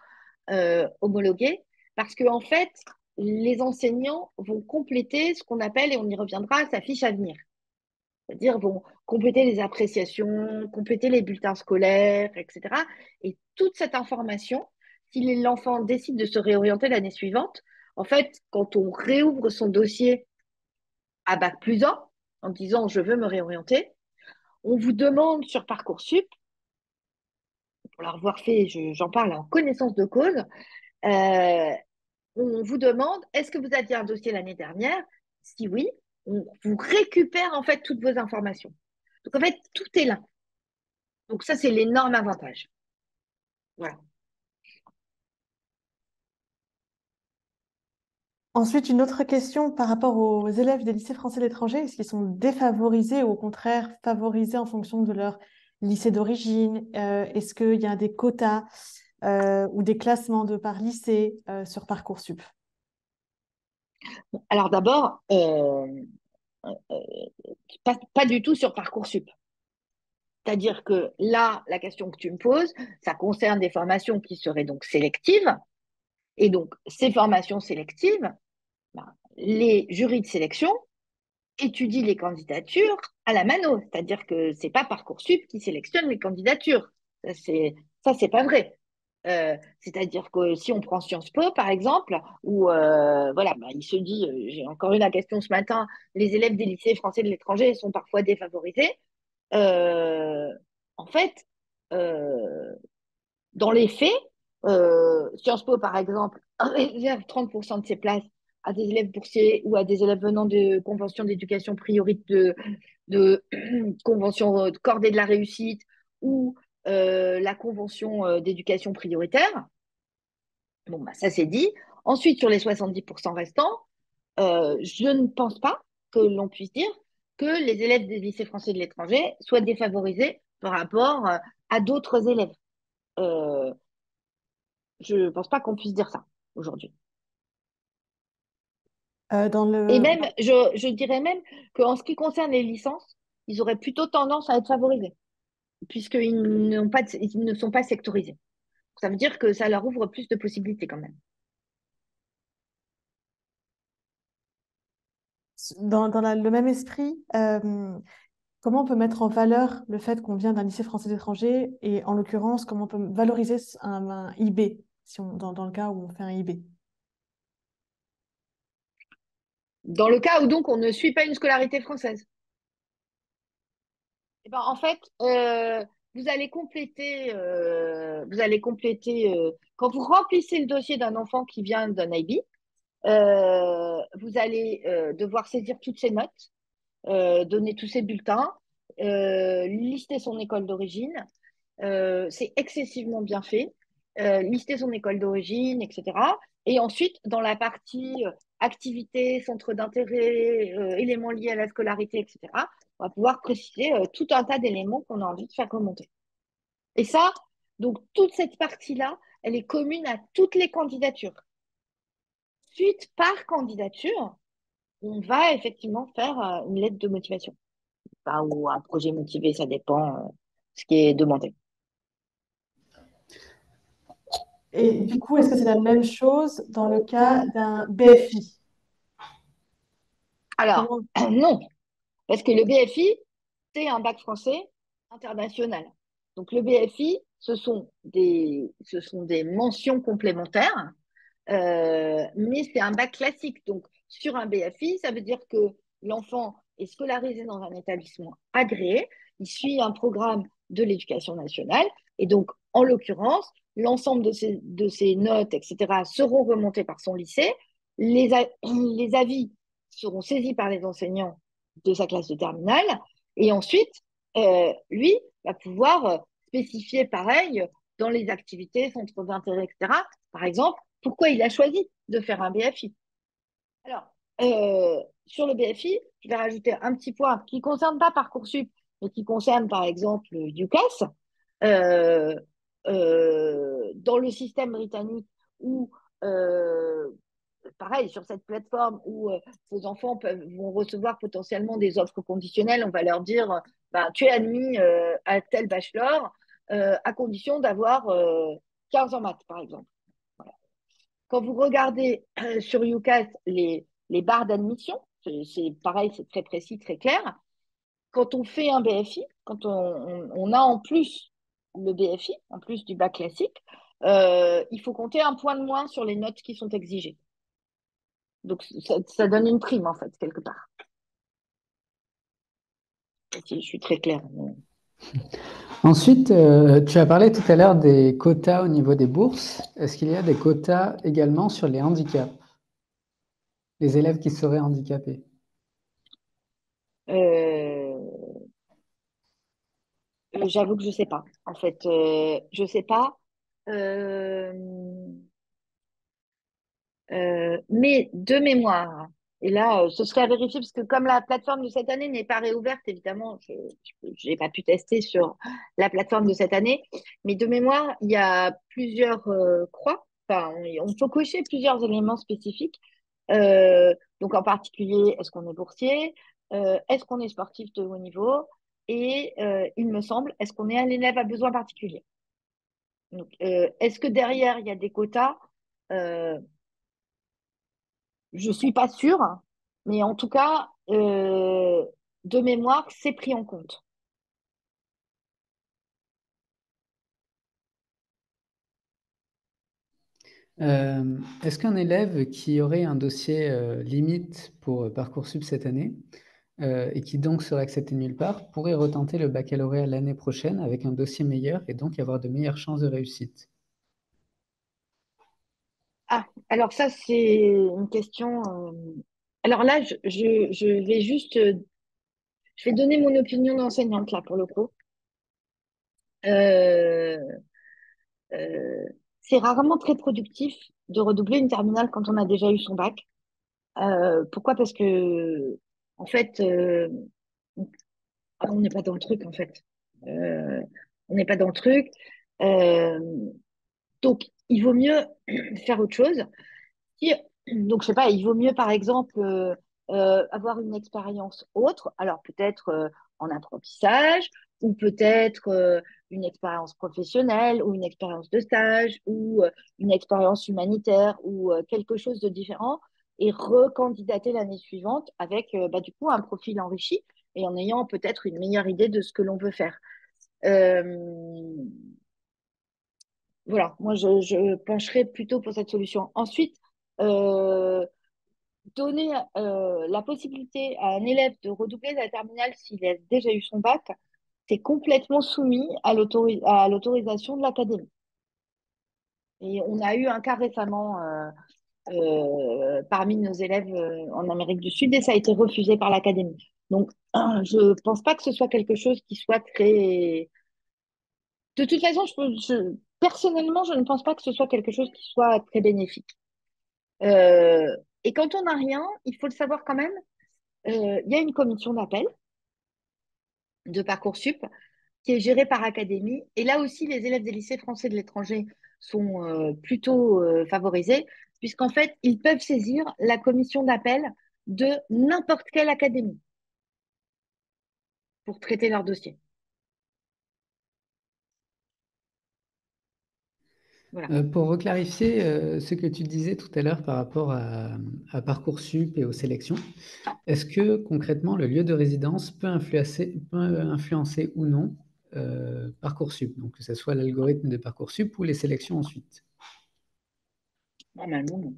euh, homologué, parce qu'en en fait, les enseignants vont compléter ce qu'on appelle, et on y reviendra, sa fiche à venir. C'est-à-dire vont compléter les appréciations, compléter les bulletins scolaires, etc. Et toute cette information, si l'enfant décide de se réorienter l'année suivante, en fait, quand on réouvre son dossier à Bac plus 1, en disant je veux me réorienter, on vous demande sur Parcoursup, pour l'avoir fait, j'en parle en connaissance de cause, euh, on vous demande est-ce que vous aviez un dossier l'année dernière? Si oui, on vous récupère en fait toutes vos informations. Donc en fait, tout est là. Donc ça, c'est l'énorme avantage. Voilà. Ensuite, une autre question par rapport aux élèves des lycées français de l'étranger. Est-ce qu'ils sont défavorisés ou au contraire favorisés en fonction de leur lycée d'origine? Euh, Est-ce qu'il y a des quotas euh, ou des classements de par lycée euh, sur Parcoursup? Alors d'abord, pas, pas, du tout sur Parcoursup. C'est-à-dire que là, la question que tu me poses, ça concerne des formations qui seraient donc sélectives. Et donc, ces formations sélectives, ben, les jurys de sélection étudient les candidatures à la mano, c'est-à-dire que c'est pas Parcoursup qui sélectionne les candidatures. Ça, c'est pas vrai. Euh, c'est-à-dire que si on prend Sciences Po, par exemple, où euh, voilà, ben, il se dit, euh, j'ai encore eu la question ce matin, les élèves des lycées français de l'étranger sont parfois défavorisés. en fait, dans les faits, Sciences Po, par exemple, réserve 30% de ses places à des élèves boursiers ou à des élèves venant de conventions d'éducation prioritaire, de, de convention de cordée de la réussite ou euh, la convention euh, d'éducation prioritaire. Bon, bah, ça c'est dit. Ensuite, sur les 70% restants, euh, je ne pense pas que l'on puisse dire que les élèves des lycées français de l'étranger soient défavorisés par rapport à d'autres élèves. je ne pense pas qu'on puisse dire ça aujourd'hui. Euh, dans le... Et même, je, je dirais même qu'en ce qui concerne les licences, ils auraient plutôt tendance à être favorisés, puisqu'ils pas ils ne sont pas sectorisés. Ça veut dire que ça leur ouvre plus de possibilités quand même. Dans, dans le même esprit, euh, comment on peut mettre en valeur le fait qu'on vient d'un lycée français d'étranger et en l'occurrence, comment on peut valoriser un, IB si on, dans, dans le cas où on fait un IB Dans le cas où donc on ne suit pas une scolarité française. Eh ben, en fait, euh, vous allez compléter, euh, vous allez compléter euh, quand vous remplissez le dossier d'un enfant qui vient d'un IB, vous allez devoir saisir toutes ses notes, donner tous ses bulletins, lister son école d'origine. c'est excessivement bien fait. lister son école d'origine, etc. Et ensuite, dans la partie activités, centres d'intérêt, euh, éléments liés à la scolarité, etc., on va pouvoir préciser euh, tout un tas d'éléments qu'on a envie de faire remonter. Et ça, donc toute cette partie-là, elle est commune à toutes les candidatures. Suite par candidature, on va effectivement faire euh, une lettre de motivation. ou un projet motivé, ça dépend ce qui est demandé. Et du coup, est-ce que c'est la même chose dans le cas d'un BFI Alors, non, parce que le BFI, c'est un bac français international. Donc, le BFI, ce sont des, ce sont des mentions complémentaires, euh, mais c'est un bac classique. Donc, sur un BFI, ça veut dire que l'enfant est scolarisé dans un établissement agréé, il suit un programme de l'éducation nationale, et donc, en l'occurrence, l'ensemble de ces notes, etc., seront remontées par son lycée. Les, avis seront saisis par les enseignants de sa classe de terminale. Et ensuite, euh, lui va pouvoir euh, spécifier pareil dans les activités, centres d'intérêt, etc. Par exemple, pourquoi il a choisi de faire un BFI. Alors, euh, sur le BFI, je vais rajouter un petit point qui ne concerne pas Parcoursup, mais qui concerne par exemple UCAS. Euh, dans le système britannique où, euh, pareil, sur cette plateforme où euh, vos enfants vont recevoir potentiellement des offres conditionnelles, on va leur dire bah, tu es admis à tel bachelor à condition d'avoir 15 en maths, par exemple. Quand vous regardez sur UCAS les, les barres d'admission, c'est pareil, c'est très précis, très clair. Quand on fait un BFI, quand on, on a en plus le BFI, en plus du bac classique, euh, il faut compter un point de moins sur les notes qui sont exigées. Donc, ça, donne une prime, en fait, quelque part. je suis très claire. Ensuite, euh, tu as parlé tout à l'heure des quotas au niveau des bourses. Est-ce qu'il y a des quotas également sur les handicaps? Les élèves qui seraient handicapés? Euh, euh, j'avoue que je sais pas. En fait, euh, je sais pas. Euh, mais de mémoire, et là, ce serait à vérifier parce que comme la plateforme de cette année n'est pas réouverte, évidemment, je n'ai pas pu tester sur la plateforme de cette année. Mais de mémoire, il y a plusieurs croix. Enfin, on, peut cocher plusieurs éléments spécifiques. donc, en particulier, est-ce qu'on est boursier? Est-ce qu'on est sportif de haut niveau? Et euh, il me semble, est-ce qu'on est un élève à besoin particulier euh, Est-ce que derrière, il y a des quotas? Euh, Je ne suis pas sûre, mais en tout cas, de mémoire, c'est pris en compte. Est-ce qu'un élève qui aurait un dossier limite pour Parcoursup cette année euh, et qui donc serait accepté nulle part, pourrait retenter le baccalauréat l'année prochaine avec un dossier meilleur et donc avoir de meilleures chances de réussite Ah, alors ça, c'est une question. Euh, alors là, je, vais juste. Je vais donner mon opinion d'enseignante, là, pour le coup. Euh, c'est rarement très productif de redoubler une terminale quand on a déjà eu son bac. pourquoi? Parce que en fait, euh, on n'est pas dans le truc, en fait. Euh, on n'est pas dans le truc. Euh, donc, il vaut mieux faire autre chose. donc, je sais pas, il vaut mieux, par exemple, avoir une expérience autre. Alors, peut-être en apprentissage, ou peut-être une expérience professionnelle, ou une expérience de stage, ou une expérience humanitaire, ou quelque chose de différent et recandidater l'année suivante avec euh, bah, du coup un profil enrichi et en ayant peut-être une meilleure idée de ce que l'on veut faire. Euh, voilà, moi je, pencherai plutôt pour cette solution. Ensuite, euh, donner la possibilité à un élève de redoubler la terminale s'il a déjà eu son bac, c'est complètement soumis à l'autorisation de l'académie. Et on a eu un cas récemment parmi nos élèves euh, en Amérique du Sud et ça a été refusé par l'académie. Donc, je ne pense pas que ce soit quelque chose qui soit très... De toute façon, personnellement, je ne pense pas que ce soit quelque chose qui soit très bénéfique. Euh, et quand on n'a rien, il faut le savoir quand même, il y a une commission d'appel de Parcoursup qui est gérée par Académie. Et là aussi, les élèves des lycées français de l'étranger sont plutôt favorisés, puisqu'en fait, ils peuvent saisir la commission d'appel de n'importe quelle académie pour traiter leur dossier. Euh, pour reclarifier euh, ce que tu disais tout à l'heure par rapport à, Parcoursup et aux sélections, est-ce que concrètement le lieu de résidence peut influencer, ou non euh, Parcoursup, donc que ce soit l'algorithme de Parcoursup ou les sélections ensuite? Normalement, non.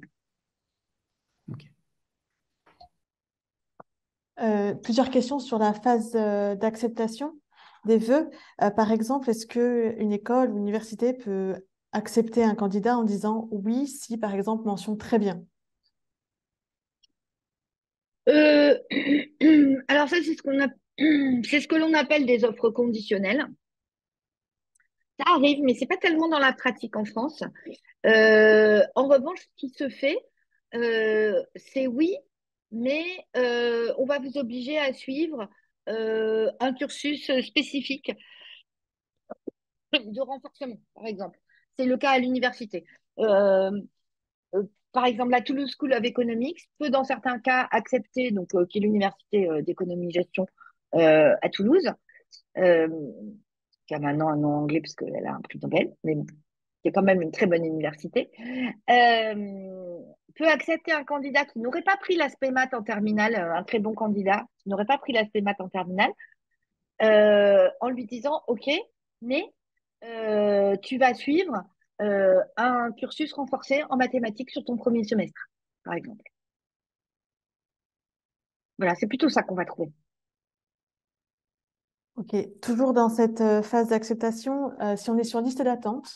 plusieurs questions sur la phase d'acceptation des vœux. par exemple, est-ce qu'une école ou université peut accepter un candidat en disant oui si, par exemple, mention très bien? Euh, Alors ça, c'est ce qu'on a... c'est ce que l'on appelle des offres conditionnelles. Ça arrive, mais c'est pas tellement dans la pratique en France. Euh, en revanche, ce qui se fait, euh, c'est oui, mais on va vous obliger à suivre un cursus spécifique de renforcement, par exemple. C'est le cas à l'université. Euh, euh, par exemple, la Toulouse School of Economics peut, dans certains cas, accepter, donc, euh, qui est l'université d'économie-gestion à Toulouse, qui a maintenant un nom anglais parce qu'elle a un prix Nobel, mais bon, qui est quand même une très bonne université, peut accepter un candidat qui n'aurait pas pris l'aspect maths en terminale, un très bon candidat, qui n'aurait pas pris l'aspect maths en terminale, en lui disant, OK, mais euh, tu vas suivre euh, un cursus renforcé en mathématiques sur ton premier semestre, par exemple. Voilà, c'est plutôt ça qu'on va trouver. Ok, toujours dans cette euh, phase d'acceptation, si on est sur liste d'attente,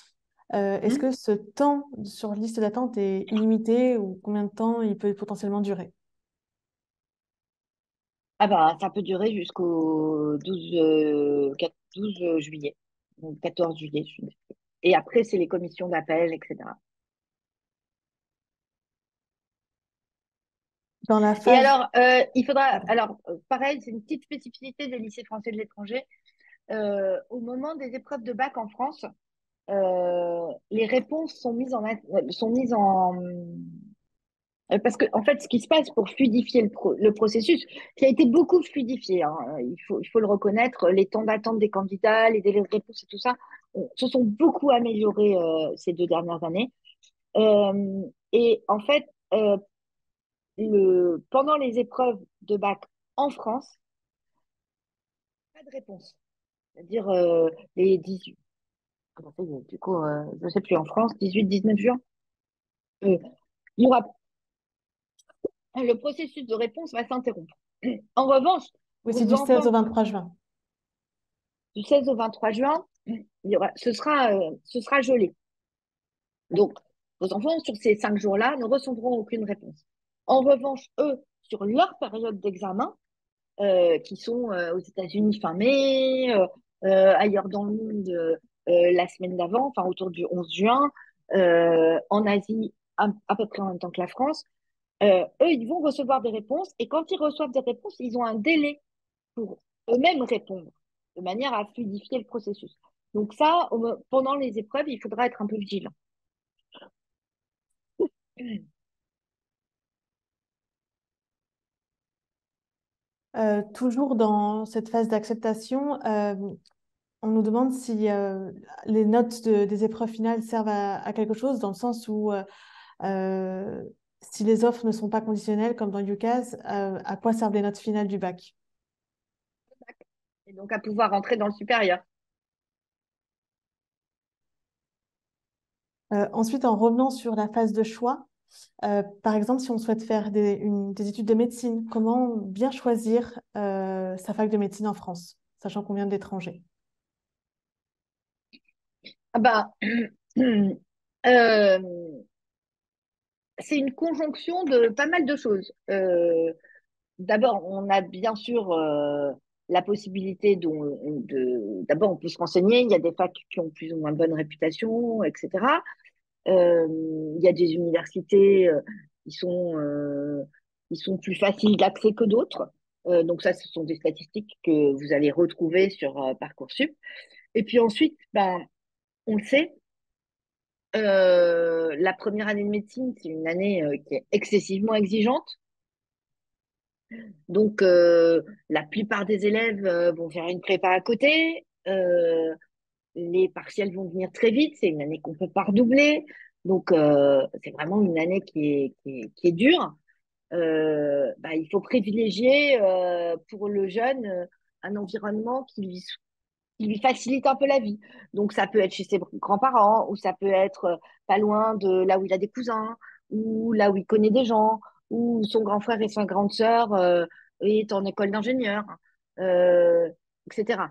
est-ce mmh. que ce temps sur liste d'attente est illimité ou combien de temps il peut potentiellement durer? Ah bah ça peut durer jusqu'au 12, 12 juillet. 14 juillet. Et après, c'est les commissions d'appel, etc. Dans la Et alors, euh, il faudra. Alors, euh, pareil, c'est une petite spécificité des lycées français de l'étranger. Euh, au moment des épreuves de bac en France, les réponses sont mises en, sont mises en, euh, parce que, en fait, ce qui se passe pour fluidifier le, processus, qui a été beaucoup fluidifié, hein, il, faut, il faut le reconnaître, les temps d'attente des candidats, les délais de réponse et tout ça, se sont beaucoup améliorés euh, ces deux dernières années. Euh, et en fait, le, pendant les épreuves de bac en France, pas de réponse. C'est-à-dire les 18, du coup, je ne sais plus, en France, 18-19 juin, il y aura le processus de réponse va s'interrompre. En revanche, c'est du 16 au 23 juin. Du 16 au 23 juin, il y aura, ce, sera, euh, ce sera gelé. Donc, vos enfants, sur ces cinq jours-là, ne recevront aucune réponse. En revanche, eux, sur leur période d'examen, euh, qui sont euh, aux États-Unis fin mai, ailleurs dans le monde la semaine d'avant, enfin autour du 11 juin, en Asie à peu près en même temps que la France, euh, eux, ils vont recevoir des réponses et quand ils reçoivent des réponses, ils ont un délai pour eux-mêmes répondre de manière à fluidifier le processus. Donc ça, pendant les épreuves, il faudra être un peu vigilant. Euh, toujours dans cette phase d'acceptation, euh, on nous demande si les notes des épreuves finales servent à, quelque chose, dans le sens où si les offres ne sont pas conditionnelles, comme dans UCAS, euh, à quoi servent les notes finales du bac? Et donc à pouvoir rentrer dans le supérieur. Euh, ensuite, en revenant sur la phase de choix, euh, par exemple, si on souhaite faire des, études de médecine, comment bien choisir sa fac de médecine en France, sachant qu'on vient de l'étranger? Ah bah, c'est une conjonction de pas mal de choses. Euh, d'abord, on a bien sûr euh, la possibilité. D'abord, on peut se renseigner. Il y a des facs qui ont plus ou moins bonne réputation, etc. Euh, il y a des universités ils sont, ils sont plus faciles d'accès que d'autres. donc ça, ce sont des statistiques que vous allez retrouver sur Parcoursup. Et puis ensuite, ben, on le sait, la première année de médecine, c'est une année qui est excessivement exigeante. Donc, la plupart des élèves vont faire une prépa à côté. Les partiels vont venir très vite. C'est une année qu'on peut pas redoubler. Donc, c'est vraiment une année qui est, qui est, dure. Bah, il faut privilégier pour le jeune un environnement qui lui, qui lui facilite un peu la vie. Donc, ça peut être chez ses grands-parents ou ça peut être pas loin de là où il a des cousins ou là où il connaît des gens où son grand frère et sa grande sœur euh, est en école d'ingénieur, euh, etc.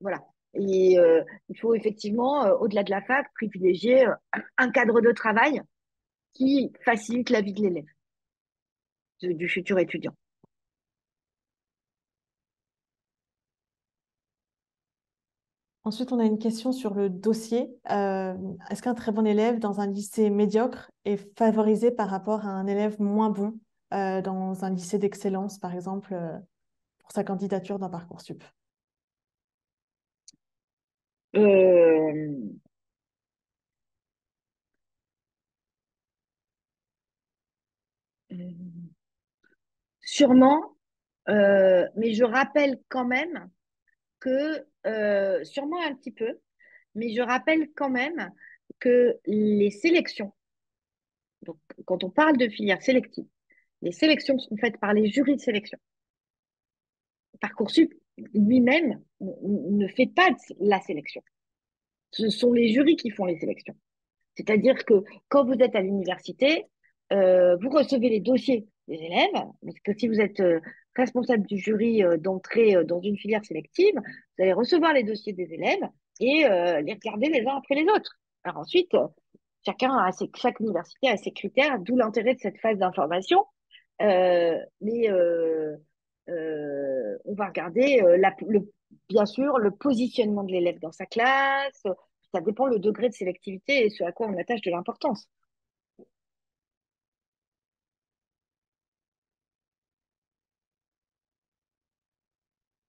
Voilà. Et euh, il faut effectivement, au-delà de la fac, privilégier un cadre de travail qui facilite la vie de l'élève, du futur étudiant. Ensuite, on a une question sur le dossier. Euh, est-ce qu'un très bon élève dans un lycée médiocre est favorisé par rapport à un élève moins bon euh, dans un lycée d'excellence, par exemple, euh, pour sa candidature dans Parcoursup? Sûrement, mais je rappelle quand même que, euh, sûrement un petit peu, mais je rappelle quand même que les sélections, donc quand on parle de filière sélective, les sélections sont faites par les jurys de sélection. Parcoursup lui-même ne fait pas la sélection. Ce sont les jurys qui font les sélections. C'est-à-dire que quand vous êtes à l'université, euh, vous recevez les dossiers des élèves, parce que si vous êtes euh, responsable du jury euh, d'entrée dans une filière sélective, vous allez recevoir les dossiers des élèves et les regarder les uns après les autres. Alors ensuite, chacun a chaque université a ses critères, d'où l'intérêt de cette phase d'information. mais on va regarder la, le, bien sûr le positionnement de l'élève dans sa classe. Ça dépend le degré de sélectivité et ce à quoi on attache de l'importance.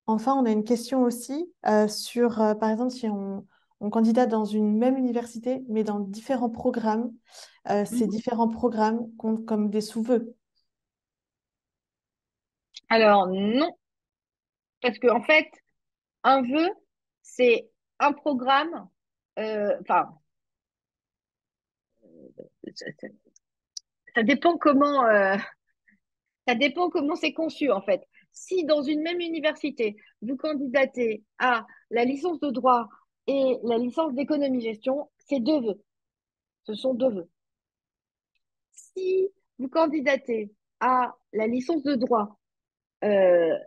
Enfin, on a une question aussi euh, sur, euh, par exemple, si on, candidate dans une même université, mais dans différents programmes, euh, ces mhm. différents programmes comptent comme des sous-vœux. Alors, non. Parce qu'en en fait, un vœu, c'est un programme, enfin, ça, dépend comment, ça dépend comment c'est conçu, en fait si dans une même université, vous candidatez à la licence de droit et la licence d'économie-gestion, c'est deux vœux. Ce sont deux vœux. Si vous candidatez à la licence de droit euh,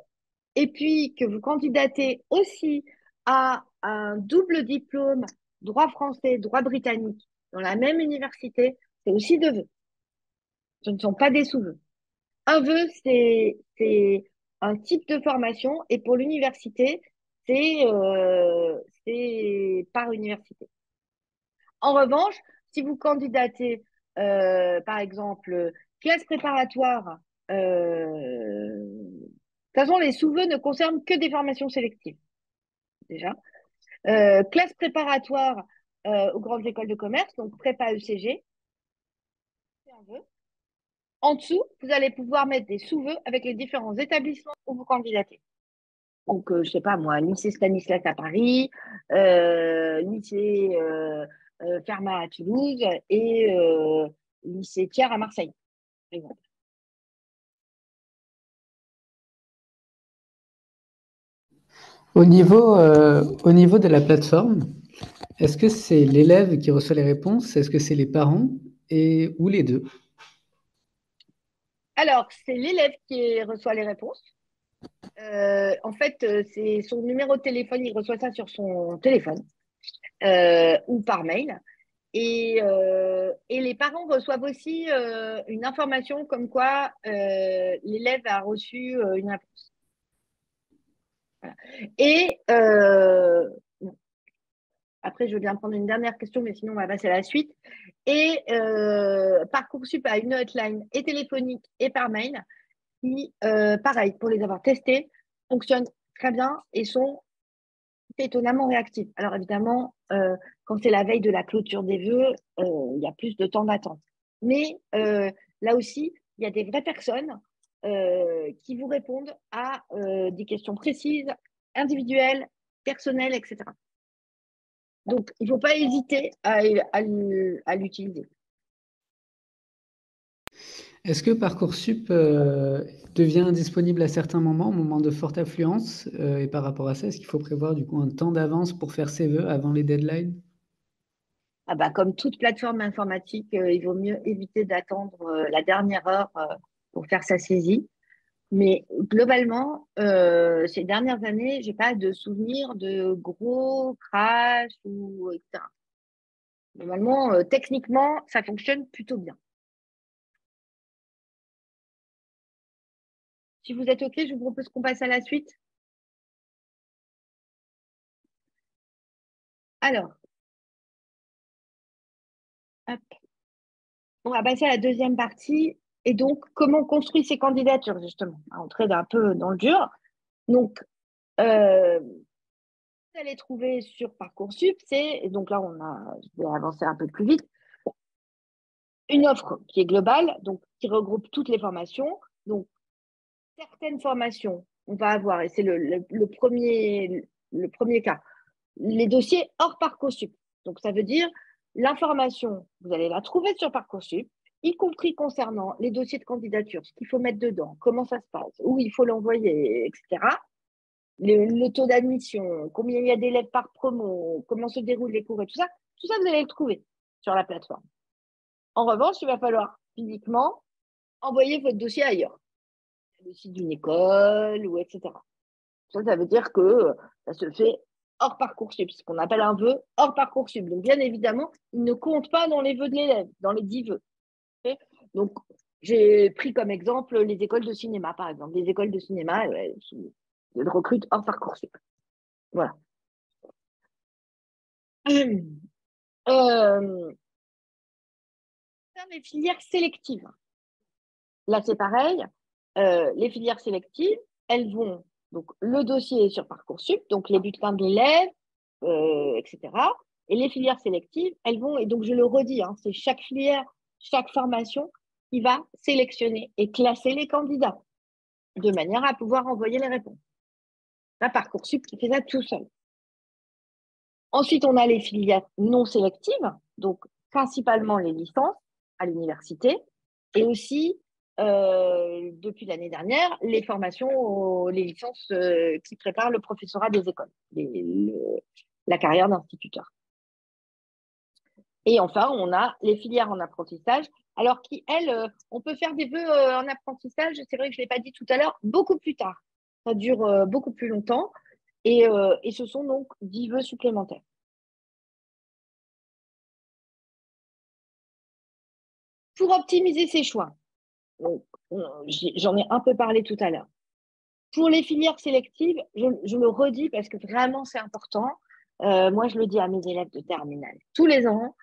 et puis que vous candidatez aussi à un double diplôme droit français, droit britannique dans la même université, c'est aussi deux vœux. Ce ne sont pas des sous-vœux. Un vœu, c'est un type de formation et pour l'université, c'est euh, par université. En revanche, si vous candidatez, euh, par exemple, classe préparatoire, de toute façon, les sous-vœux ne concernent que des formations sélectives, déjà. Euh, classe préparatoire aux grandes écoles de commerce, donc prépa ECG. En dessous, vous allez pouvoir mettre des sous-vœux avec les différents établissements où vous candidatez. Donc, euh, je ne sais pas moi, lycée Stanislas à Paris, euh, lycée euh, Fermat à Toulouse et lycée Thiers à Marseille, Au niveau, au niveau de la plateforme, est-ce que c'est l'élève qui reçoit les réponses Est-ce que c'est les parents et, ou les deux? Alors, c'est l'élève qui reçoit les réponses. Euh, en fait, euh, c'est son numéro de téléphone, il reçoit ça sur son téléphone euh, ou par mail. Et, les parents reçoivent aussi une information comme quoi l'élève a reçu une réponse. Et après, je bien prendre une dernière question, mais sinon, on va passer à la suite. Et Parcoursup a une hotline et téléphonique et par mail qui, pareil, pour les avoir testés, fonctionnent très bien et sont étonnamment réactifs. Alors évidemment, quand c'est la veille de la clôture des vœux, il y a plus de temps d'attente. Mais là aussi, il y a des vraies personnes qui vous répondent à des questions précises, individuelles, personnelles, etc. Donc, il ne faut pas hésiter à, l'utiliser. Est-ce que Parcoursup euh, devient indisponible à certains moments, au moment de forte affluence euh, Et par rapport à ça, est-ce qu'il faut prévoir du coup un temps d'avance pour faire ses vœux avant les deadlines? Ah bah, Comme toute plateforme informatique, euh, il vaut mieux éviter d'attendre la dernière heure pour faire sa saisie. Mais globalement, euh, ces dernières années, je n'ai pas de souvenir de gros crash ou etc. Normalement, euh, techniquement, ça fonctionne plutôt bien. Si vous êtes OK, je vous propose qu'on passe à la suite. Alors, on va passer à la deuxième partie et donc, comment on construit ces candidatures, justement On trade un peu dans le dur? Donc, euh, vous allez trouver sur Parcoursup, c'est, et donc là, on a, je vais avancer un peu plus vite, une offre qui est globale, donc qui regroupe toutes les formations. Donc, certaines formations, on va avoir, et c'est le, premier, le premier cas, les dossiers hors Parcoursup. Donc, ça veut dire l'information, vous allez la trouver sur Parcoursup, y compris concernant les dossiers de candidature, ce qu'il faut mettre dedans, comment ça se passe, où il faut l'envoyer, etc. Le, taux d'admission, combien il y a d'élèves par promo, comment se déroulent les cours et tout ça, tout ça, vous allez le trouver sur la plateforme. En revanche, il va falloir physiquement envoyer votre dossier ailleurs, le site d'une école ou etc. Ça, ça veut dire que ça se fait hors Parcoursup, ce qu'on appelle un vœu hors Parcoursup. Donc, bien évidemment, il ne compte pas dans les vœux de l'élève, dans les dix vœux. Donc, j'ai pris comme exemple les écoles de cinéma, par exemple. Les écoles de cinéma, elles, recrutent hors Parcoursup. Voilà. Euh, les filières sélectives. Là, c'est pareil. Euh, les filières sélectives, elles vont, donc le dossier est sur Parcoursup, donc les bulletins de l'élève, euh, etc. Et les filières sélectives, elles vont, et donc je le redis, hein, c'est chaque filière, chaque formation qui va sélectionner et classer les candidats de manière à pouvoir envoyer les réponses. Un Parcoursup qui fait ça tout seul. Ensuite, on a les filières non sélectives, donc principalement les licences à l'université, et aussi, euh, depuis l'année dernière, les formations, les licences euh, qui préparent le professorat des écoles, la carrière d'instituteur. Et enfin, on a les filières en apprentissage, alors qui, elles, euh, on peut faire des vœux euh, en apprentissage, c'est vrai que je ne l'ai pas dit tout à l'heure, beaucoup plus tard. Ça dure euh, beaucoup plus longtemps et, ce sont donc 10 vœux supplémentaires. Pour optimiser ces choix, j'en ai un peu parlé tout à l'heure. Pour les filières sélectives, je, je le redis parce que vraiment c'est important. moi, je le dis à mes élèves de terminale. Tous les ans,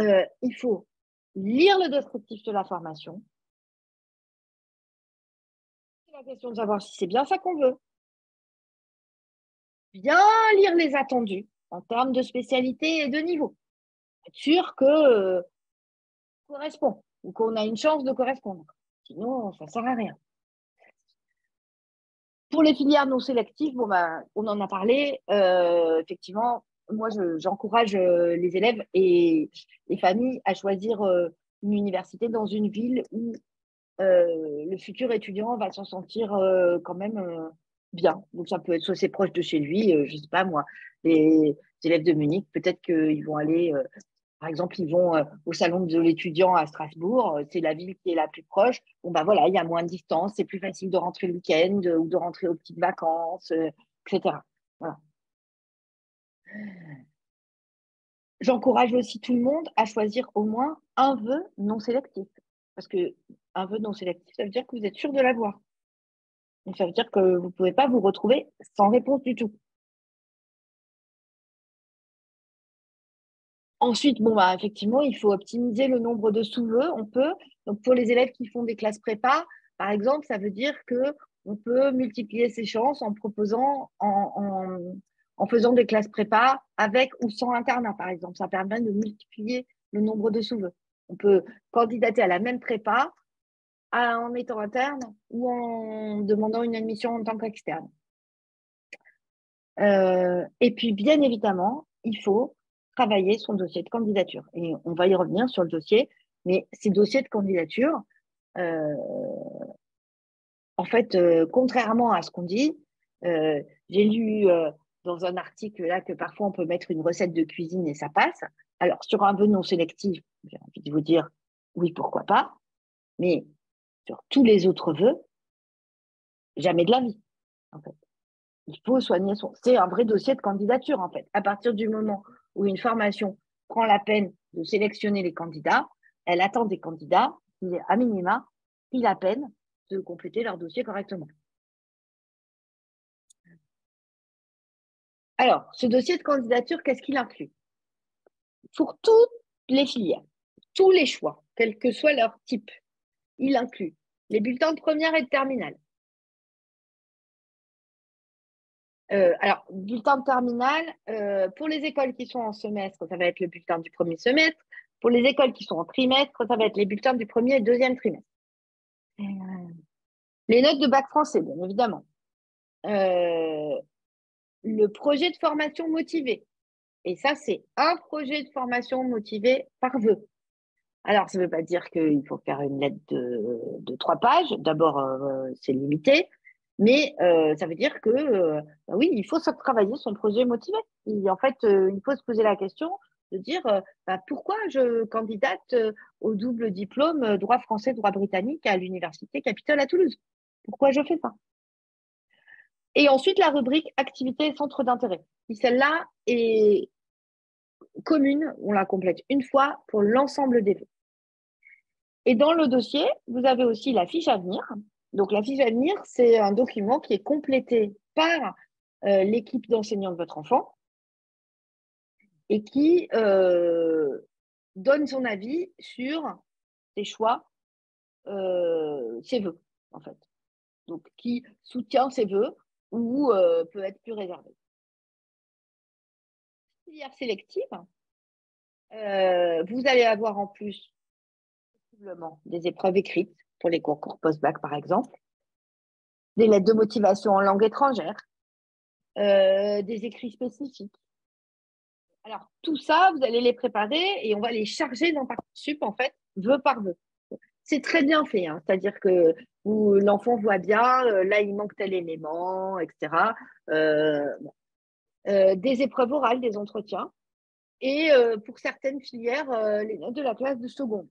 euh, il faut lire le descriptif de la formation. C'est la question de savoir si c'est bien ça qu'on veut. Bien lire les attendus en termes de spécialité et de niveau. Être sûr que euh, correspond ou qu'on a une chance de correspondre. Sinon, ça ne sert à rien. Pour les filières non sélectives, bah, on en a parlé. Euh, effectivement, moi, j'encourage euh, les élèves et les familles à choisir euh, une université dans une ville où euh, le futur étudiant va s'en sentir quand même bien. Donc, ça peut être soit c'est proche de chez lui, je ne sais pas moi, les élèves de Munich, peut-être qu'ils vont aller, par exemple, ils vont au salon de l'étudiant à Strasbourg, c'est la ville qui est la plus proche. Bon, bah voilà, il y a moins de distance, c'est plus facile de rentrer le week-end ou de rentrer aux petites vacances, etc. J'encourage aussi tout le monde à choisir au moins un vœu non sélectif. Parce que un vœu non sélectif, ça veut dire que vous êtes sûr de l'avoir. Donc ça veut dire que vous ne pouvez pas vous retrouver sans réponse du tout. Ensuite, bon, bah, effectivement, il faut optimiser le nombre de sous-vœux. On peut. Donc, pour les élèves qui font des classes prépa, par exemple, ça veut dire que on peut multiplier ses chances en proposant, en, faisant des classes prépa avec ou sans internat, par exemple. Ça permet de multiplier le nombre de sous-vœux. On peut candidater à la même prépa en étant interne ou en demandant une admission en tant qu'externe. Euh, et puis, bien évidemment, il faut travailler son dossier de candidature. Et on va y revenir sur le dossier, mais ces dossiers de candidature, euh, en fait, euh, contrairement à ce qu'on dit, j'ai lu dans un article là que parfois on peut mettre une recette de cuisine et ça passe. Alors, sur un vœu non sélectif, j'ai envie de vous dire oui, pourquoi pas, mais sur tous les autres vœux, jamais de la vie, en fait. Il faut soigner son. C'est un vrai dossier de candidature, en fait. À partir du moment où une formation prend la peine de sélectionner les candidats, elle attend des candidats qui, à minima, pris la peine de compléter leur dossier correctement. Alors, ce dossier de candidature, qu'est-ce qu'il inclut? Pour toutes les filières, tous les choix, quel que soit leur type, il inclut les bulletins de première et de terminale, Euh, alors, bulletin de terminale, euh, pour les écoles qui sont en semestre, ça va être le bulletin du premier semestre. Pour les écoles qui sont en trimestre, ça va être les bulletins du premier et deuxième trimestre. Euh, les notes de bac français, bien évidemment. Le projet de formation motivé. Et ça, c'est un projet de formation motivé par vœu. Alors, ça ne veut pas dire qu'il faut faire une lettre de trois pages. D'abord, c'est limité. Mais euh, ça veut dire que euh, oui, il faut travailler son projet motivé. en fait, euh, il faut se poser la question de dire bah, pourquoi je candidate au double diplôme droit français, droit britannique à l'université Capitole à Toulouse? Pourquoi je fais ça? Et ensuite, la rubrique activité et centre d'intérêt. Celle-là est commune, on la complète une fois pour l'ensemble des vœux. Et dans le dossier, vous avez aussi la fiche à venir donc, la fiche à venir, c'est un document qui est complété par euh, l'équipe d'enseignants de votre enfant et qui euh, donne son avis sur ses choix, euh, ses voeux, en fait. Donc, qui soutient ses voeux ou peut être plus réservé. Filière sélective, vous allez avoir en plus des épreuves écrites pour les concours post-bac par exemple, des lettres de motivation en langue étrangère, euh, des écrits spécifiques. Alors, tout ça, vous allez les préparer et on va les charger dans Parcoursup, en fait, vœu par vœu. C'est très bien fait, hein. c'est-à-dire que l'enfant voit bien, euh, là, il manque tel élément, etc. Euh, des épreuves orales, des entretiens. Et pour certaines filières, les notes de la classe de seconde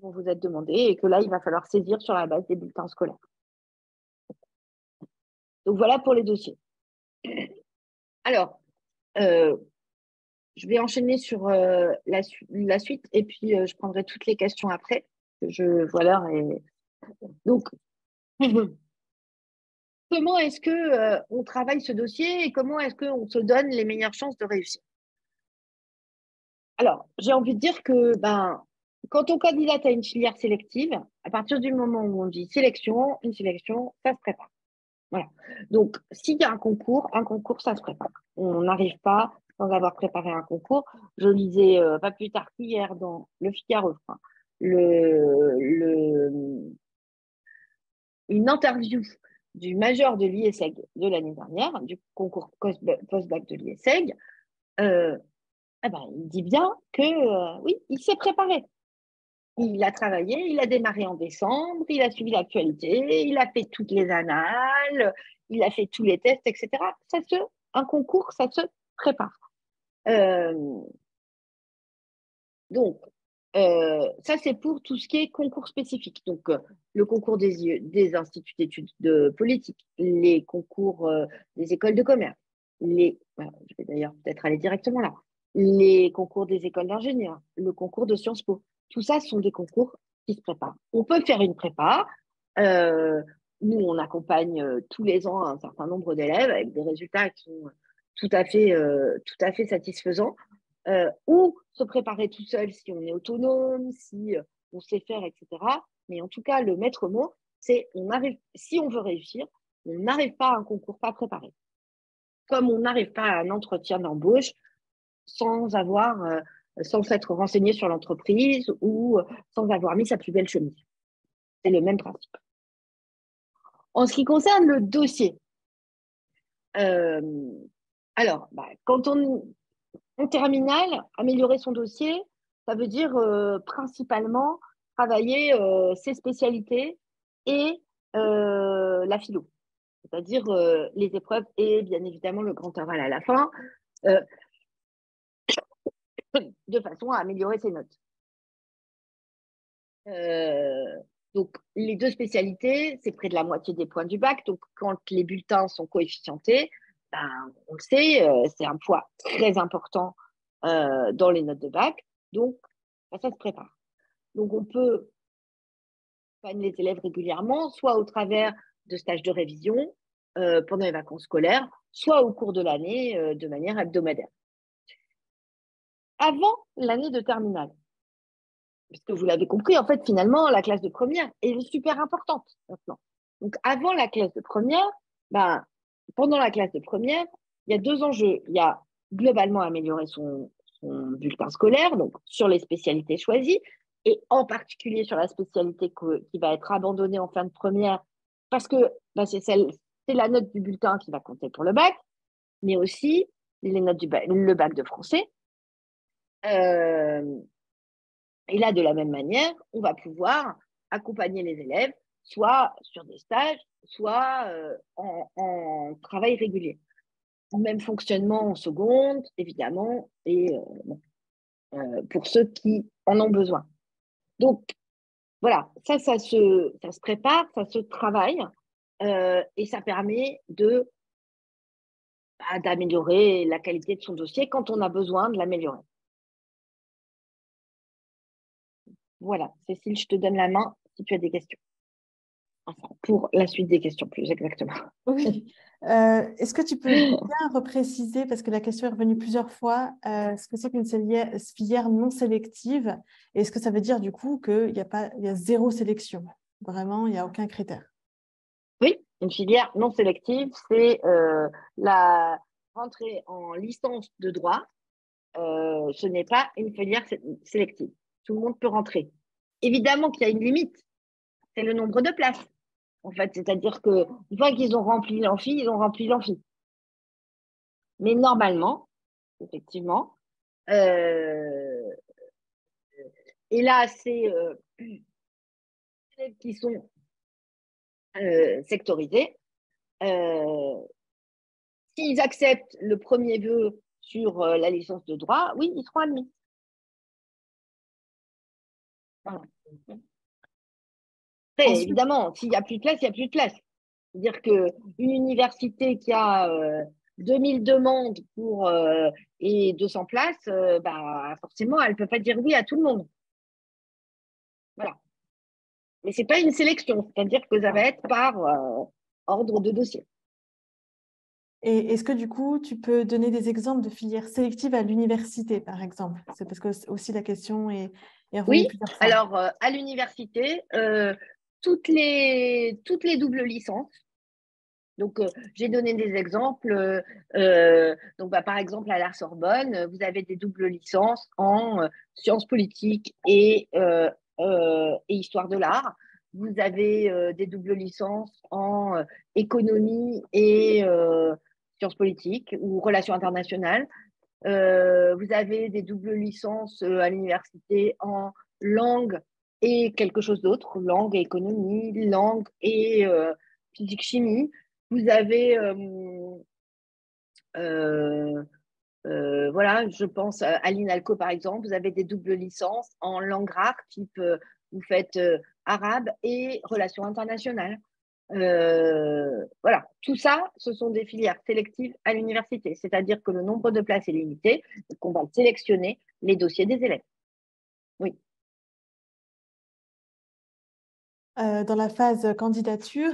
vont vous être demandés et que là, il va falloir saisir sur la base des bulletins scolaires. Donc voilà pour les dossiers. Alors, euh, je vais enchaîner sur euh, la, suite et puis euh, je prendrai toutes les questions après. Je vois l'heure et donc comment est-ce que on travaille ce dossier et comment est-ce qu'on se donne les meilleures chances de réussir? Alors, j'ai envie de dire que ben quand on candidate à une filière sélective, à partir du moment où on dit sélection, une sélection, ça se prépare. Voilà. Donc, s'il y a un concours, un concours, ça se prépare. On n'arrive pas sans avoir préparé un concours. Je lisais euh, pas plus tard qu'hier dans Le Figaro, le, le, une interview du major de l'IESEG de l'année dernière, du concours post-bac de l'IESEG. Euh, eh ben, il dit bien que euh, oui, il s'est préparé il a travaillé, il a démarré en décembre, il a suivi l'actualité, il a fait toutes les annales, il a fait tous les tests, etc. Ça se, un concours, ça se prépare. Euh, donc, euh, ça, c'est pour tout ce qui est concours spécifique. Donc, euh, le concours des, des instituts d'études de politique, les concours des écoles de commerce, les, je vais d'ailleurs peut-être aller directement là, les concours des écoles d'ingénieurs, le concours de Sciences Po. Tout ça, sont des concours qui se préparent. On peut faire une prépa. Euh, nous, on accompagne euh, tous les ans un certain nombre d'élèves avec des résultats qui sont tout à fait, euh, tout à fait satisfaisants. Ou se préparer tout seul si on est autonome, si on sait faire, etc. Mais en tout cas, le maître mot, c'est on arrive, si on veut réussir, on n'arrive pas à un concours pas préparé. Comme on n'arrive pas à un entretien d'embauche sans avoir, euh, sans s'être renseigné sur l'entreprise ou euh, sans avoir mis sa plus belle chemise. C'est le même principe. En ce qui concerne le dossier, euh, alors, bah, quand on en terminale, améliorer son dossier, ça veut dire principalement travailler ses spécialités et la philo c'est-à-dire euh, les épreuves et bien évidemment le grand oral à la fin, euh, de façon à améliorer ses notes. Euh, donc, les deux spécialités, c'est près de la moitié des points du bac. Donc, quand les bulletins sont coefficientés, ben, on le sait, c'est un poids très important dans les notes de bac. Donc, ben, ça se prépare. Donc, on peut accompagner les élèves régulièrement, soit au travers de stages de révision euh, pendant les vacances scolaires, soit au cours de l'année euh, de manière hebdomadaire. Avant l'année de terminale, parce que vous l'avez compris, en fait, finalement, la classe de première est super importante maintenant. Donc, avant la classe de première, ben, pendant la classe de première, il y a deux enjeux. Il y a globalement améliorer son, bulletin scolaire, donc sur les spécialités choisies, et en particulier sur la spécialité qui va être abandonnée en fin de première parce que bah, c'est la note du bulletin qui va compter pour le bac, mais aussi les notes du bac, le bac de français. Euh, et là, de la même manière, on va pouvoir accompagner les élèves, soit sur des stages, soit euh, en, travail régulier. Même fonctionnement en seconde, évidemment, et euh, pour ceux qui en ont besoin. Donc, voilà, ça, ça se, ça se prépare, ça se travaille euh, et ça permet de bah, d'améliorer la qualité de son dossier quand on a besoin de l'améliorer. Voilà, Cécile, je te donne la main si tu as des questions. Enfin, pour la suite des questions, plus exactement. Oui. Euh, est-ce que tu peux bien repréciser, parce que la question est revenue plusieurs fois, euh, ce que c'est qu'une filière non sélective et est-ce que ça veut dire du coup qu'il y, a pas, y a zéro sélection? Vraiment, il n'y a aucun critère Oui, une filière non sélective, c'est euh, la rentrée en licence de droit. ce n'est pas une filière sélective. Tout le monde peut rentrer. Évidemment qu'il y a une limite, c'est le nombre de places en fait. C'est-à-dire que une fois qu'ils ont rempli l'amphi, ils ont rempli l'amphi. Mais normalement, effectivement, euh, et là, c'est euh, qui sont euh, sectorisés. Euh, s'ils acceptent le premier vœu sur la licence de droit, oui, ils seront admis. Voilà évidemment, s'il n'y a plus de place, il n'y a plus de place. C'est-à-dire qu'une université qui a 2000 euh, demandes pour, euh, et 200 places, euh, bah, forcément, elle ne peut pas dire oui à tout le monde. Voilà. Mais ce n'est pas une sélection, c'est-à-dire que ça va être par ordre de dossier. Et est-ce que du coup, tu peux donner des exemples de filières sélectives à l'université, par exemple? C'est parce que aussi la question est, est Oui, alors à l'université, toutes les, doubles licences. Donc, euh, j'ai donné des exemples. Euh, donc, bah, par exemple, à la Sorbonne, vous avez des doubles licences en euh, sciences politiques et, et histoire de l'art. Vous avez des doubles licences en économie et sciences politiques ou relations internationales. vous avez des doubles licences à l'université en langue et quelque chose d'autre, langue et économie, langue et euh, physique-chimie. Vous avez, euh, euh, voilà, je pense à l'INALCO par exemple, vous avez des doubles licences en langue rare, type vous faites arabe et relations internationales. voilà, tout ça, ce sont des filières sélectives à l'université, c'est-à-dire que le nombre de places est limité, et qu'on va sélectionner les dossiers des élèves. Oui. Euh, dans la phase candidature,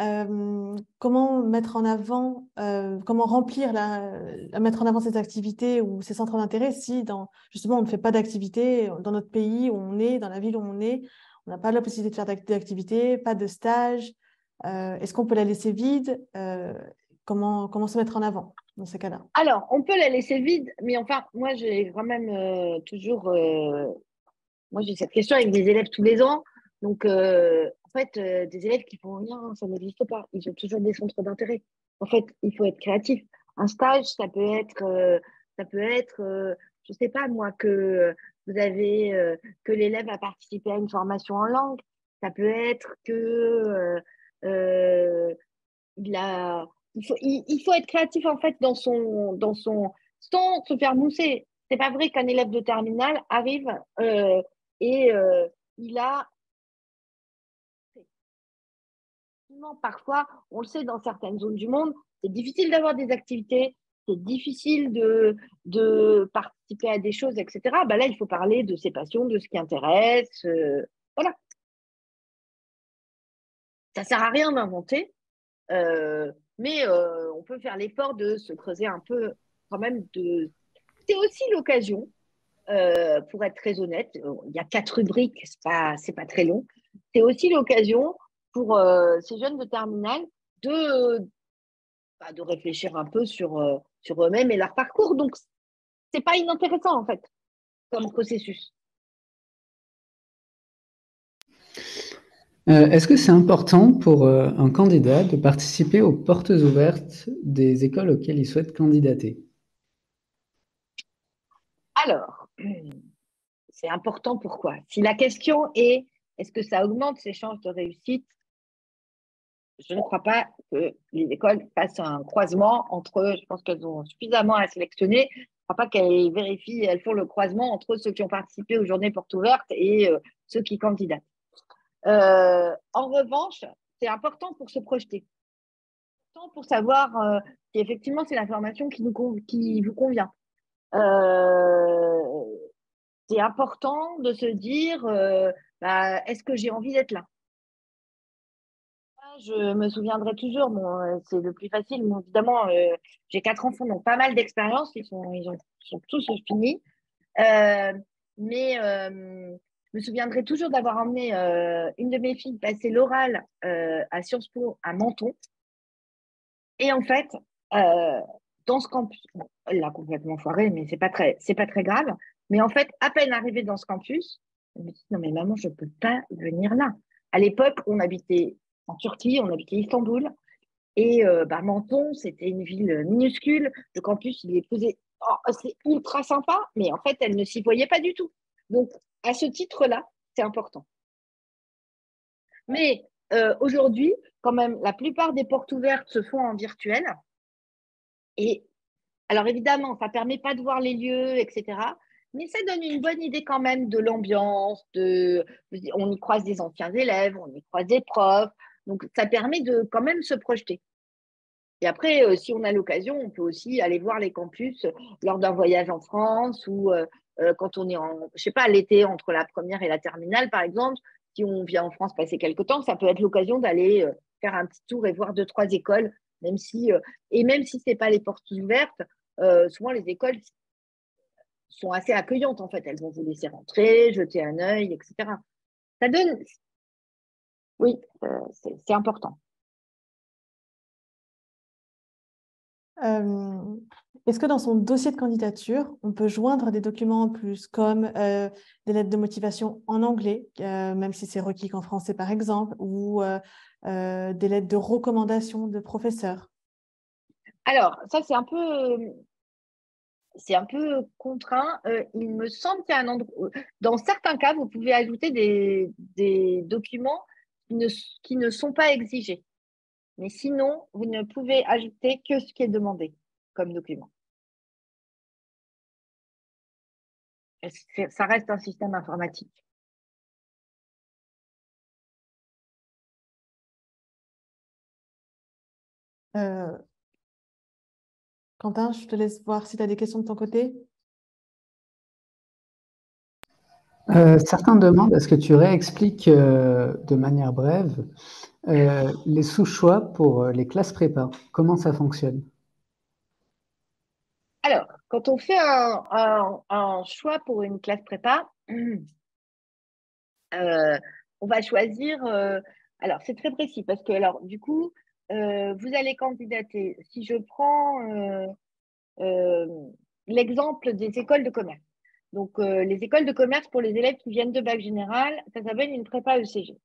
euh, comment mettre en avant, euh, comment remplir, la, mettre en avant ces activités ou ces centres d'intérêt si justement on ne fait pas d'activité dans notre pays où on est, dans la ville où on est, on n'a pas la possibilité de faire d'activité, pas de stage. Est-ce qu'on peut la laisser vide comment, comment se mettre en avant dans ces cas-là? Alors, on peut la laisser vide, mais enfin, moi j'ai quand même toujours moi, j'ai cette question avec des élèves tous les ans. Donc, euh, en fait, euh, des élèves qui font rien, ça n'existe pas. Ils ont toujours des centres d'intérêt. En fait, il faut être créatif. Un stage, ça peut être, euh, ça peut être, je sais pas moi, que vous avez, que l'élève a participé à une formation en langue. Ça peut être que il a, il faut, il, faut être créatif en fait dans son, dans son, sans se faire mousser. C'est pas vrai qu'un élève de terminale arrive et il a parfois, on le sait dans certaines zones du monde, c'est difficile d'avoir des activités, c'est difficile de, de, participer à des choses, etc. Bah là, il faut parler de ses passions, de ce qui intéresse. Euh, voilà. Ça ne sert à rien d'inventer, euh, mais euh, on peut faire l'effort de se creuser un peu quand même. De... C'est aussi l'occasion, pour être très honnête, il y a quatre rubriques, ce n'est pas, pas très long. C'est aussi l'occasion pour euh, ces jeunes de terminale de, bah, de réfléchir un peu sur, euh, sur eux-mêmes et leur parcours. Donc, ce n'est pas inintéressant, en fait, comme processus. Euh, est-ce que c'est important pour un candidat de participer aux portes ouvertes des écoles auxquelles il souhaite candidater? Alors, c'est important pourquoi? Si la question est est-ce que ça augmente ses chances de réussite? Je ne crois pas que les écoles fassent un croisement entre, je pense qu'elles ont suffisamment à sélectionner, je ne crois pas qu'elles vérifient, elles font le croisement entre ceux qui ont participé aux journées portes ouvertes et euh, ceux qui candidatent. Euh, en revanche, c'est important pour se projeter, pour savoir euh, si effectivement c'est l'information qui, qui vous convient. c'est important de se dire, bah, est-ce que j'ai envie d'être là? Je me souviendrai toujours. Euh, c'est le plus facile. évidemment, euh, j'ai quatre enfants, donc pas mal d'expérience. Ils sont, ils, sont tous finis. Euh, mais je me souviendrai toujours d'avoir emmené une de mes filles passer l'oral à Sciences Po à Menton. Et en fait, dans ce campus, elle l'a complètement foiré, mais c'est pas pas très grave. Mais en fait, à peine arrivée dans ce campus, elle me dit non mais maman, je peux pas venir là. À l'époque, on habitait en Turquie, on habitait Istanbul. Et euh, bah, Menton, c'était une ville minuscule. Le campus, il est posé. Oh, c'est ultra sympa, mais en fait, elle ne s'y voyait pas du tout. Donc, à ce titre-là, c'est important. Mais euh, aujourd'hui, quand même, la plupart des portes ouvertes se font en virtuel. Et alors, évidemment, ça ne permet pas de voir les lieux, etc mais ça donne une bonne idée quand même de l'ambiance, de, on y croise des anciens élèves, on y croise des profs, donc ça permet de quand même se projeter. Et après, euh, si on a l'occasion, on peut aussi aller voir les campus lors d'un voyage en France ou euh, euh, quand on est en, je sais pas, l'été entre la première et la terminale, par exemple. Si on vient en France passer quelques temps, ça peut être l'occasion d'aller faire un petit tour et voir deux, trois écoles, même si, et même si ce n'est pas les portes ouvertes, souvent les écoles sont assez accueillantes en fait. Elles vont vous laisser rentrer, jeter un œil, etc. Ça donne. Oui, euh, c'est important. Euh, est-ce que dans son dossier de candidature, on peut joindre des documents en plus, comme euh, des lettres de motivation en anglais, même si c'est requis qu'en français par exemple, ou des lettres de recommandation de professeurs Alors, ça c'est un peu c'est un peu contraint. Euh, il me semble qu'il y a un endroit. Dans certains cas, vous pouvez ajouter des, documents qui ne, sont pas exigés. Mais sinon, vous ne pouvez ajouter que ce qui est demandé comme document. Ça reste un système informatique? Euh, Quentin, je te laisse voir si tu as des questions de ton côté. Euh, certains demandent, est-ce que tu réexpliques euh, de manière brève euh, les sous-choix pour les classes prépa Comment ça fonctionne? Alors, quand on fait un, choix pour une classe prépa, on va choisir. alors, c'est très précis parce que, alors, du coup, vous allez candidater. Si je prends l'exemple des écoles de commerce, donc, euh, les écoles de commerce pour les élèves qui viennent de bac général, ça s'appelle une prépa ECG.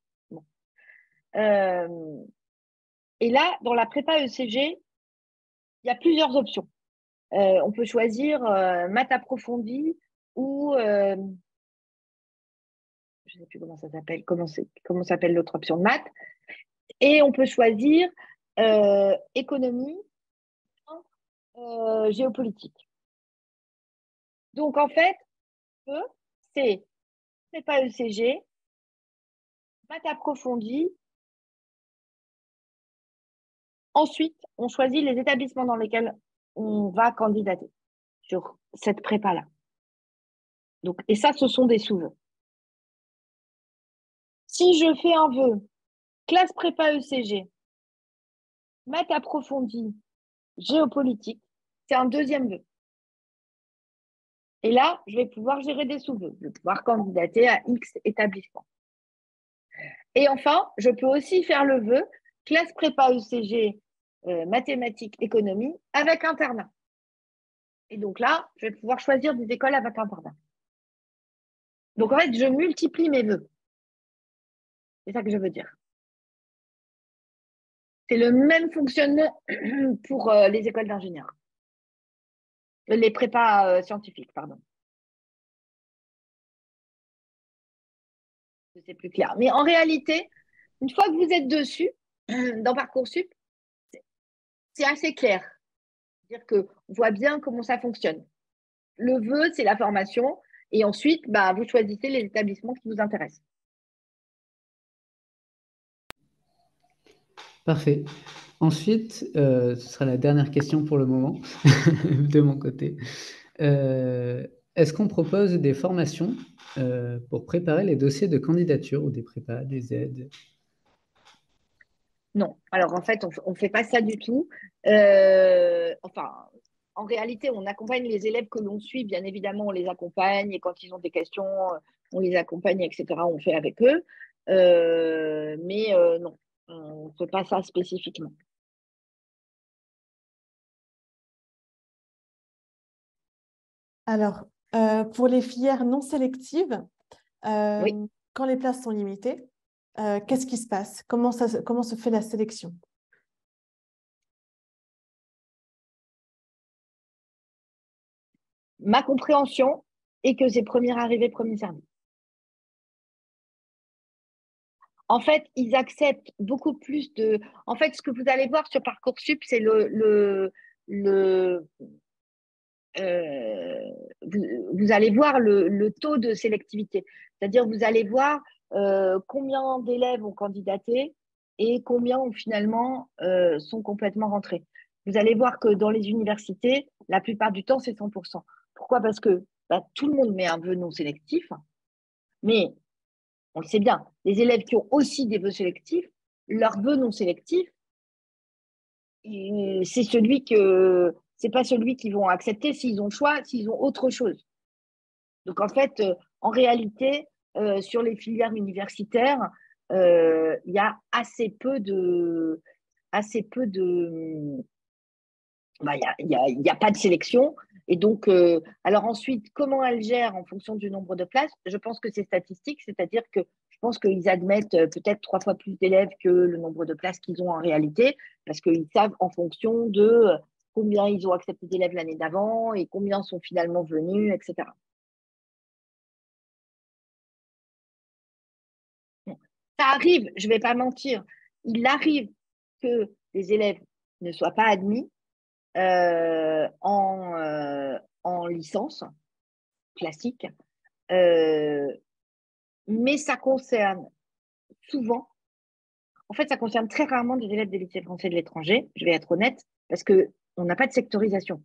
Euh, et là, dans la prépa ECG, il y a plusieurs options. Euh, on peut choisir maths approfondie ou je ne sais plus comment ça s'appelle, comment, comment s'appelle l'autre option de maths. Et on peut choisir économie, géopolitique. Donc en fait, c'est pas ECG, maths approfondie. Ensuite, on choisit les établissements dans lesquels on va candidater sur cette prépa-là. Et ça, ce sont des sous-vœux. Si je fais un vœu, classe prépa ECG, maths approfondie, géopolitique, c'est un deuxième vœu. Et là, je vais pouvoir gérer des sous-vœux. Je vais pouvoir candidater à X établissements. Et enfin, je peux aussi faire le vœu classe prépa ECG euh, mathématiques économie avec internat. Et donc là, je vais pouvoir choisir des écoles avec internat. Donc en fait, je multiplie mes vœux. C'est ça que je veux dire. C'est le même fonctionnement pour euh, les écoles d'ingénieurs. Les prépas euh, scientifiques, pardon. C'est plus clair. Mais en réalité, une fois que vous êtes dessus, dans Parcoursup, c'est assez clair. C'est-à-dire qu'on voit bien comment ça fonctionne. Le vœu, c'est la formation. Et ensuite, bah, vous choisissez les établissements qui vous intéressent. Parfait. Ensuite, euh, ce sera la dernière question pour le moment de mon côté. Euh, est-ce qu'on propose des formations euh, pour préparer les dossiers de candidature ou des prépas, des aides? Non. Alors en fait, on ne fait pas ça du tout. enfin, en réalité, on accompagne les élèves que l'on suit. Bien évidemment, on les accompagne et quand ils ont des questions, on les accompagne, etc. On fait avec eux. mais non, on ne fait pas ça spécifiquement. Alors, euh, pour les filières non sélectives, euh, quand les places sont limitées, euh, qu'est-ce qui se passe? Comment, ça, comment se fait la sélection? Ma compréhension est que c'est premier arrivé, premier servi. En fait, ils acceptent beaucoup plus de. En fait, ce que vous allez voir sur Parcoursup, c'est le, le, le euh, vous, allez voir le, taux de sélectivité. C'est-à-dire, vous allez voir euh, combien d'élèves ont candidaté et combien ont finalement euh, sont complètement rentrés. Vous allez voir que dans les universités, la plupart du temps, c'est 100%. Pourquoi? Parce que bah, tout le monde met un vœu non sélectif, mais on le sait bien, les élèves qui ont aussi des vœux sélectifs, leur vœu non sélectif, c'est celui que c'est pas celui qu'ils vont accepter s'ils ont choix, s'ils ont autre chose. Donc en fait, euh, en réalité, euh, sur les filières universitaires, euh, il y a assez peu de, assez peu de, bah, il n'y a, pas de sélection. Et donc, alors ensuite, comment elle gère en fonction du nombre de places? Je pense que c'est statistique, c'est-à-dire que je pense qu'ils admettent peut-être trois fois plus d'élèves que le nombre de places qu'ils ont en réalité, parce qu'ils savent en fonction de combien ils ont accepté d'élèves l'année d'avant et combien sont finalement venus, etc. Ça arrive, je ne vais pas mentir, il arrive que les élèves ne soient pas admis euh, en, euh, en, licence classique, euh, mais ça concerne souvent, en fait, ça concerne très rarement des élèves des lycées français de l'étranger, je vais être honnête, parce que on n'a pas de sectorisation.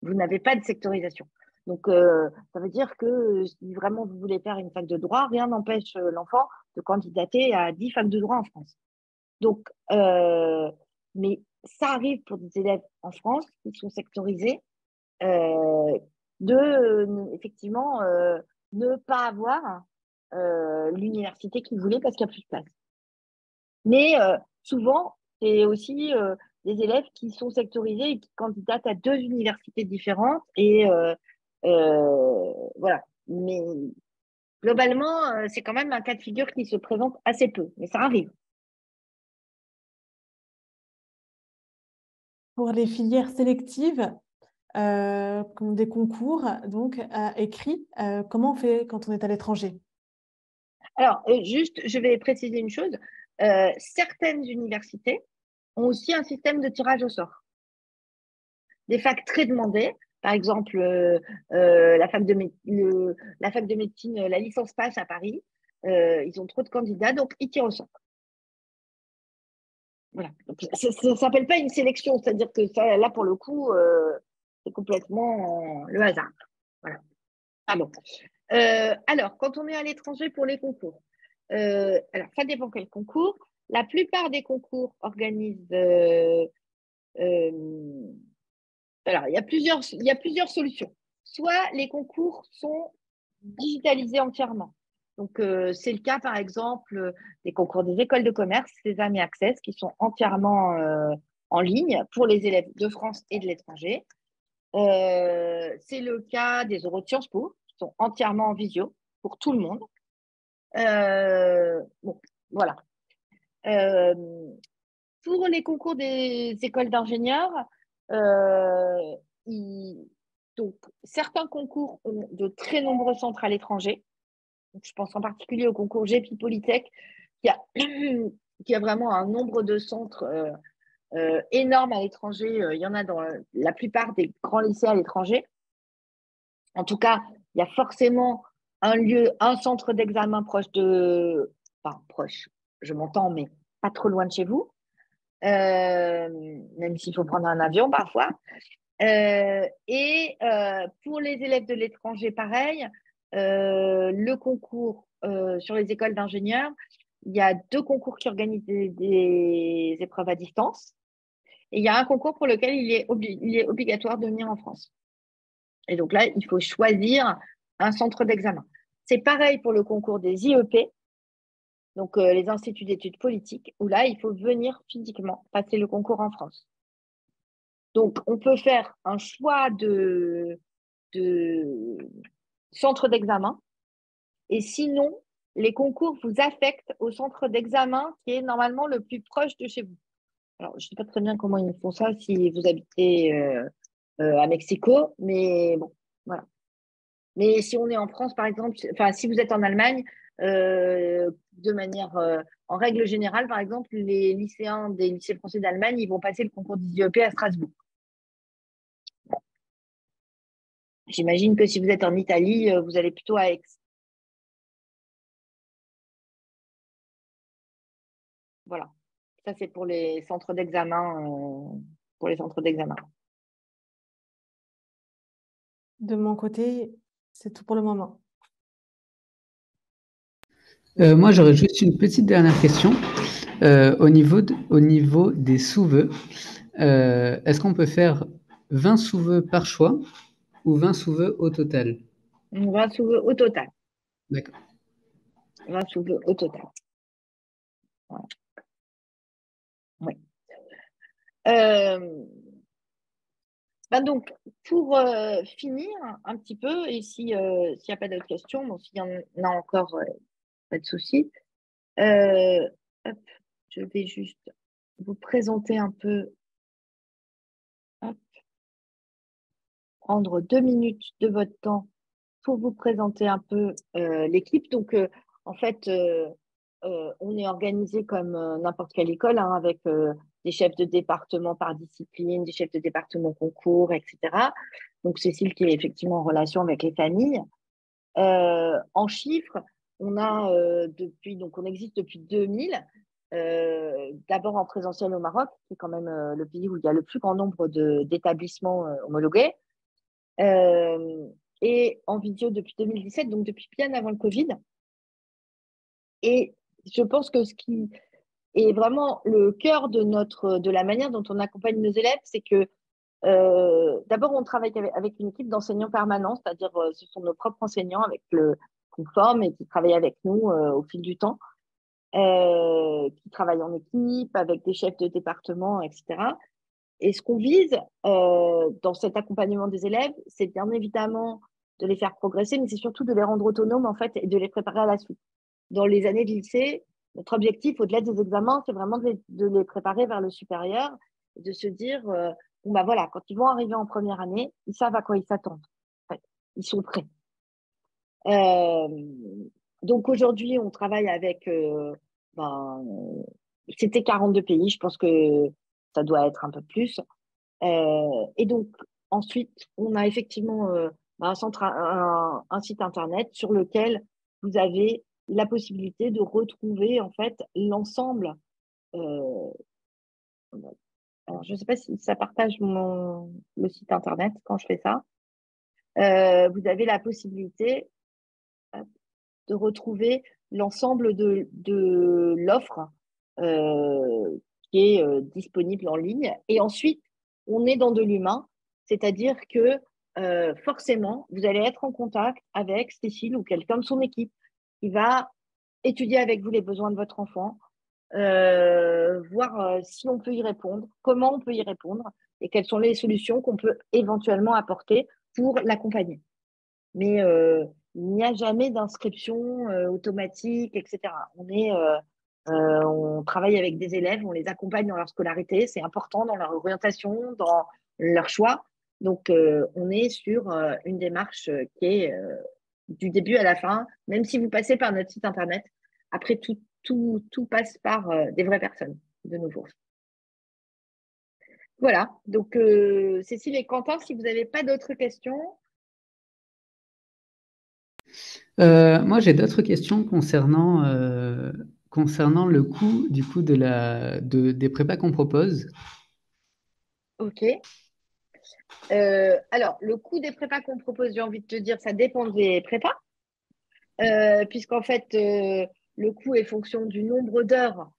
Vous n'avez pas de sectorisation. Donc, ça veut dire que si vraiment vous voulez faire une fac de droit, rien n'empêche l'enfant de candidater à 10 facs de droit en France. Donc, mais ça arrive pour des élèves en France qui sont sectorisés de effectivement ne pas avoir l'université qu'ils voulaient parce qu'il n'y a plus de place. Mais souvent, c'est aussi des élèves qui sont sectorisés et qui candidatent à deux universités différentes. Et voilà. Mais globalement, c'est quand même un cas de figure qui se présente assez peu, mais ça arrive. Pour les filières sélectives, euh, des concours donc écrits, comment on fait quand on est à l'étranger? Alors, juste, je vais préciser une chose. certaines universités ont aussi un système de tirage au sort. Des facs très demandés, par exemple la, fac de la fac de médecine, la licence passe à Paris, ils ont trop de candidats, donc ils tirent au sort. Voilà. ça ne s'appelle pas une sélection, c'est-à-dire que ça, là, pour le coup, c'est complètement le hasard. Voilà. Ah bon. alors, quand on est à l'étranger pour les concours, alors ça dépend quel concours. La plupart des concours organisent. Euh, euh, alors, il y, a plusieurs, il y a plusieurs solutions. Soit les concours sont digitalisés entièrement. Donc, euh, c'est le cas, par exemple, des concours des écoles de commerce, ces Amis Access, qui sont entièrement en ligne pour les élèves de France et de l'étranger. c'est le cas des euros de Sciences Po, qui sont entièrement en visio pour tout le monde. bon, voilà. Euh, pour les concours des écoles d'ingénieurs, euh, certains concours ont de très nombreux centres à l'étranger. Je pense en particulier au concours GEPI Polytech, qui a, vraiment un nombre de centres euh, énorme à l'étranger. Il y en a dans la plupart des grands lycées à l'étranger. En tout cas, il y a forcément un lieu, un centre d'examen proche de, enfin proche, je m'entends, mais pas trop loin de chez vous, euh, même s'il faut prendre un avion parfois. Euh, et euh, pour les élèves de l'étranger, pareil, le concours sur les écoles d'ingénieurs, il y a deux concours qui organisent des, épreuves à distance. Et il y a un concours pour lequel il est, il est obligatoire de venir en France. Et donc là, il faut choisir un centre d'examen. C'est pareil pour le concours des IEP, donc euh, les instituts d'études politiques, où là, il faut venir physiquement passer le concours en France. Donc, on peut faire un choix de, de centre d'examen, et sinon, les concours vous affectent au centre d'examen qui est normalement le plus proche de chez vous. Alors, je ne sais pas très bien comment ils font ça si vous habitez euh, euh, à Mexico, mais bon, voilà. Mais si on est en France, par exemple, enfin, si vous êtes en Allemagne, de manière, euh, en règle générale, par exemple, les lycéens des lycées français d'Allemagne, ils vont passer le concours d'IEP à Strasbourg. J'imagine que si vous êtes en Italie, euh, vous allez plutôt à Aix. Voilà. Ça, c'est pour les centres d'examen. pour les centres d'examen. De mon côté, c'est tout pour le moment. Euh, moi, j'aurais juste une petite dernière question. Euh, au, niveau au niveau des sous-vœux, euh, est-ce qu'on peut faire 20 sous-vœux par choix ou 20 sous-vœux au total? 20 sous-vœux au total. D'accord. 20 sous-vœux au total. Oui. Ben donc, pour finir un petit peu, et s'il n'y a pas d'autres questions, bon, s'il y en a encore, pas de souci. Euh, je vais juste vous présenter un peu. prendre deux minutes de votre temps pour vous présenter un peu euh, l'équipe. Donc, euh, en fait, on est organisé comme n'importe quelle école, hein, avec des chefs de département par discipline, des chefs de département concours, etc. Donc, Cécile qui est effectivement en relation avec les familles. en chiffres, on a euh, depuis, donc on existe depuis 2000, euh, d'abord en présentiel au Maroc, qui est quand même euh, le pays où il y a le plus grand nombre d'établissements homologués. et en vidéo depuis 2017, donc depuis bien avant le Covid. Et je pense que ce qui est vraiment le cœur de, notre, de la manière dont on accompagne nos élèves, c'est que d'abord, on travaille avec, une équipe d'enseignants permanents, c'est-à-dire ce sont nos propres enseignants avec le qu'on forme et qui travaillent avec nous euh, au fil du temps, qui travaillent en équipe avec des chefs de département, etc. Et ce qu'on vise dans cet accompagnement des élèves, c'est bien évidemment de les faire progresser, mais c'est surtout de les rendre autonomes en fait et de les préparer à la suite. Dans les années de lycée, notre objectif, au-delà des examens, c'est vraiment de les, préparer vers le supérieur, et de se dire, euh, bah voilà, quand ils vont arriver en première année, ils savent à quoi ils s'attendent. En fait. Ils sont prêts. Euh, donc aujourd'hui, on travaille avec, euh, ben, c'était 42 pays, je pense que ça doit être un peu plus. et donc, ensuite, on a effectivement un, centre, un, site internet sur lequel vous avez la possibilité de retrouver en fait l'ensemble. Euh, alors, je ne sais pas si ça partage mon, le site internet quand je fais ça. Euh, vous avez la possibilité de retrouver l'ensemble de, de l'offre euh, qui est disponible en ligne. Et ensuite, on est dans de l'humain, c'est-à-dire que euh, forcément, vous allez être en contact avec Cécile ou quelqu'un de son équipe qui va étudier avec vous les besoins de votre enfant, euh, voir euh, si on peut y répondre, comment on peut y répondre et quelles sont les solutions qu'on peut éventuellement apporter pour l'accompagner. Mais il n'y a jamais d'inscription automatique, etc. On est on travaille avec des élèves, on les accompagne dans leur scolarité, c'est important dans leur orientation, dans leur choix. Donc, euh, on est sur euh, une démarche euh, qui est du début à la fin, même si vous passez par notre site internet. Après, tout, tout, tout passe par des vraies personnes, de nouveau. Voilà, donc Cécile et Quentin, si vous n'avez pas d'autres questions. Moi, j'ai d'autres questions concernant, concernant le coût du de la, de, des prépas qu'on propose. Ok. Euh, alors, le coût des prépas qu'on propose, j'ai envie de te dire, ça dépend des prépas, euh, puisqu'en fait, euh, le coût est fonction du nombre d'heures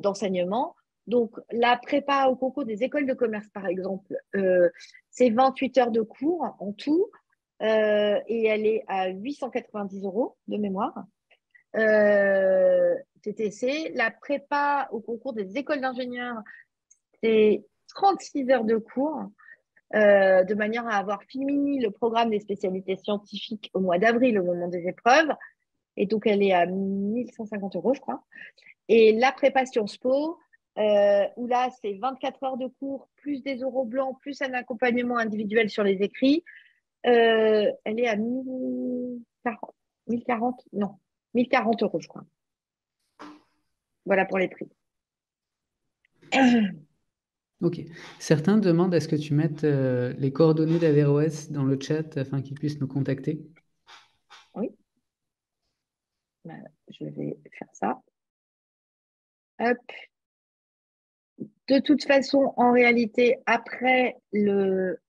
d'enseignement. Donc, la prépa au concours des écoles de commerce, par exemple, c'est 28 heures de cours en tout, et elle est à 890 euros de mémoire. TTC. La prépa au concours des écoles d'ingénieurs, c'est 36 heures de cours, euh, de manière à avoir fini le programme des spécialités scientifiques au mois d'avril, au moment des épreuves. Et donc, elle est à 1150 euros, je crois. Et la prépa Sciences Po, euh, où là, c'est 24 heures de cours, plus des euros blancs, plus un accompagnement individuel sur les écrits. Euh, elle est à 1040, 1040, non, 1040 euros, je crois. Voilà pour les prix. Ok. Certains demandent est-ce que tu mettes euh, les coordonnées d'Averroès dans le chat afin qu'ils puissent nous contacter? Oui, bah, je vais faire ça. Hop. De toute façon, en réalité, après le,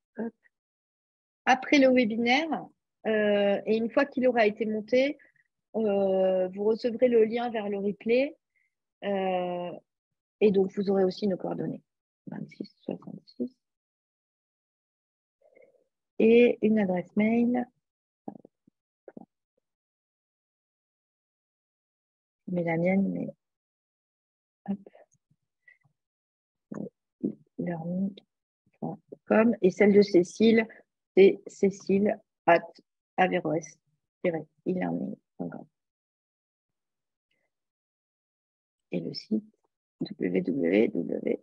après le webinaire, euh, et une fois qu'il aura été monté, euh, vous recevrez le lien vers le replay. et donc, vous aurez aussi nos coordonnées. 26 66. Et une adresse mail. Mets la mienne, mais learning.com. Et celle de Cécile, c'est cécile at averroes-e-learning.com. Et le site www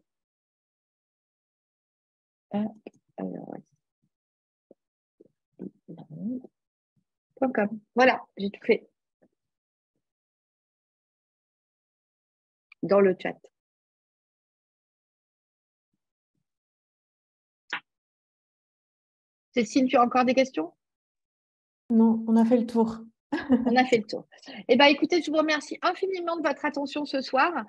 voilà, j'ai tout fait. Dans le chat. Cécile, tu as encore des questions? Non, on a fait le tour. on a fait le tour. Eh bien, écoutez, je vous remercie infiniment de votre attention ce soir.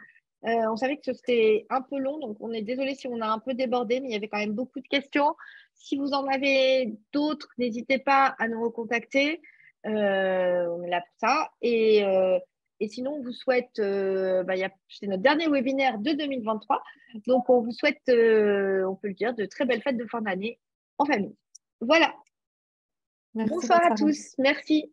Euh, on savait que c'était un peu long, donc on est désolé si on a un peu débordé, mais il y avait quand même beaucoup de questions. Si vous en avez d'autres, n'hésitez pas à nous recontacter. Euh, on est là pour ça. Et, euh, et sinon, on vous souhaite, bah, c'est notre dernier webinaire de 2023, donc on vous souhaite, on peut le dire, de très belles fêtes de fin d'année en famille. Voilà. Bonsoir à tous. Merci.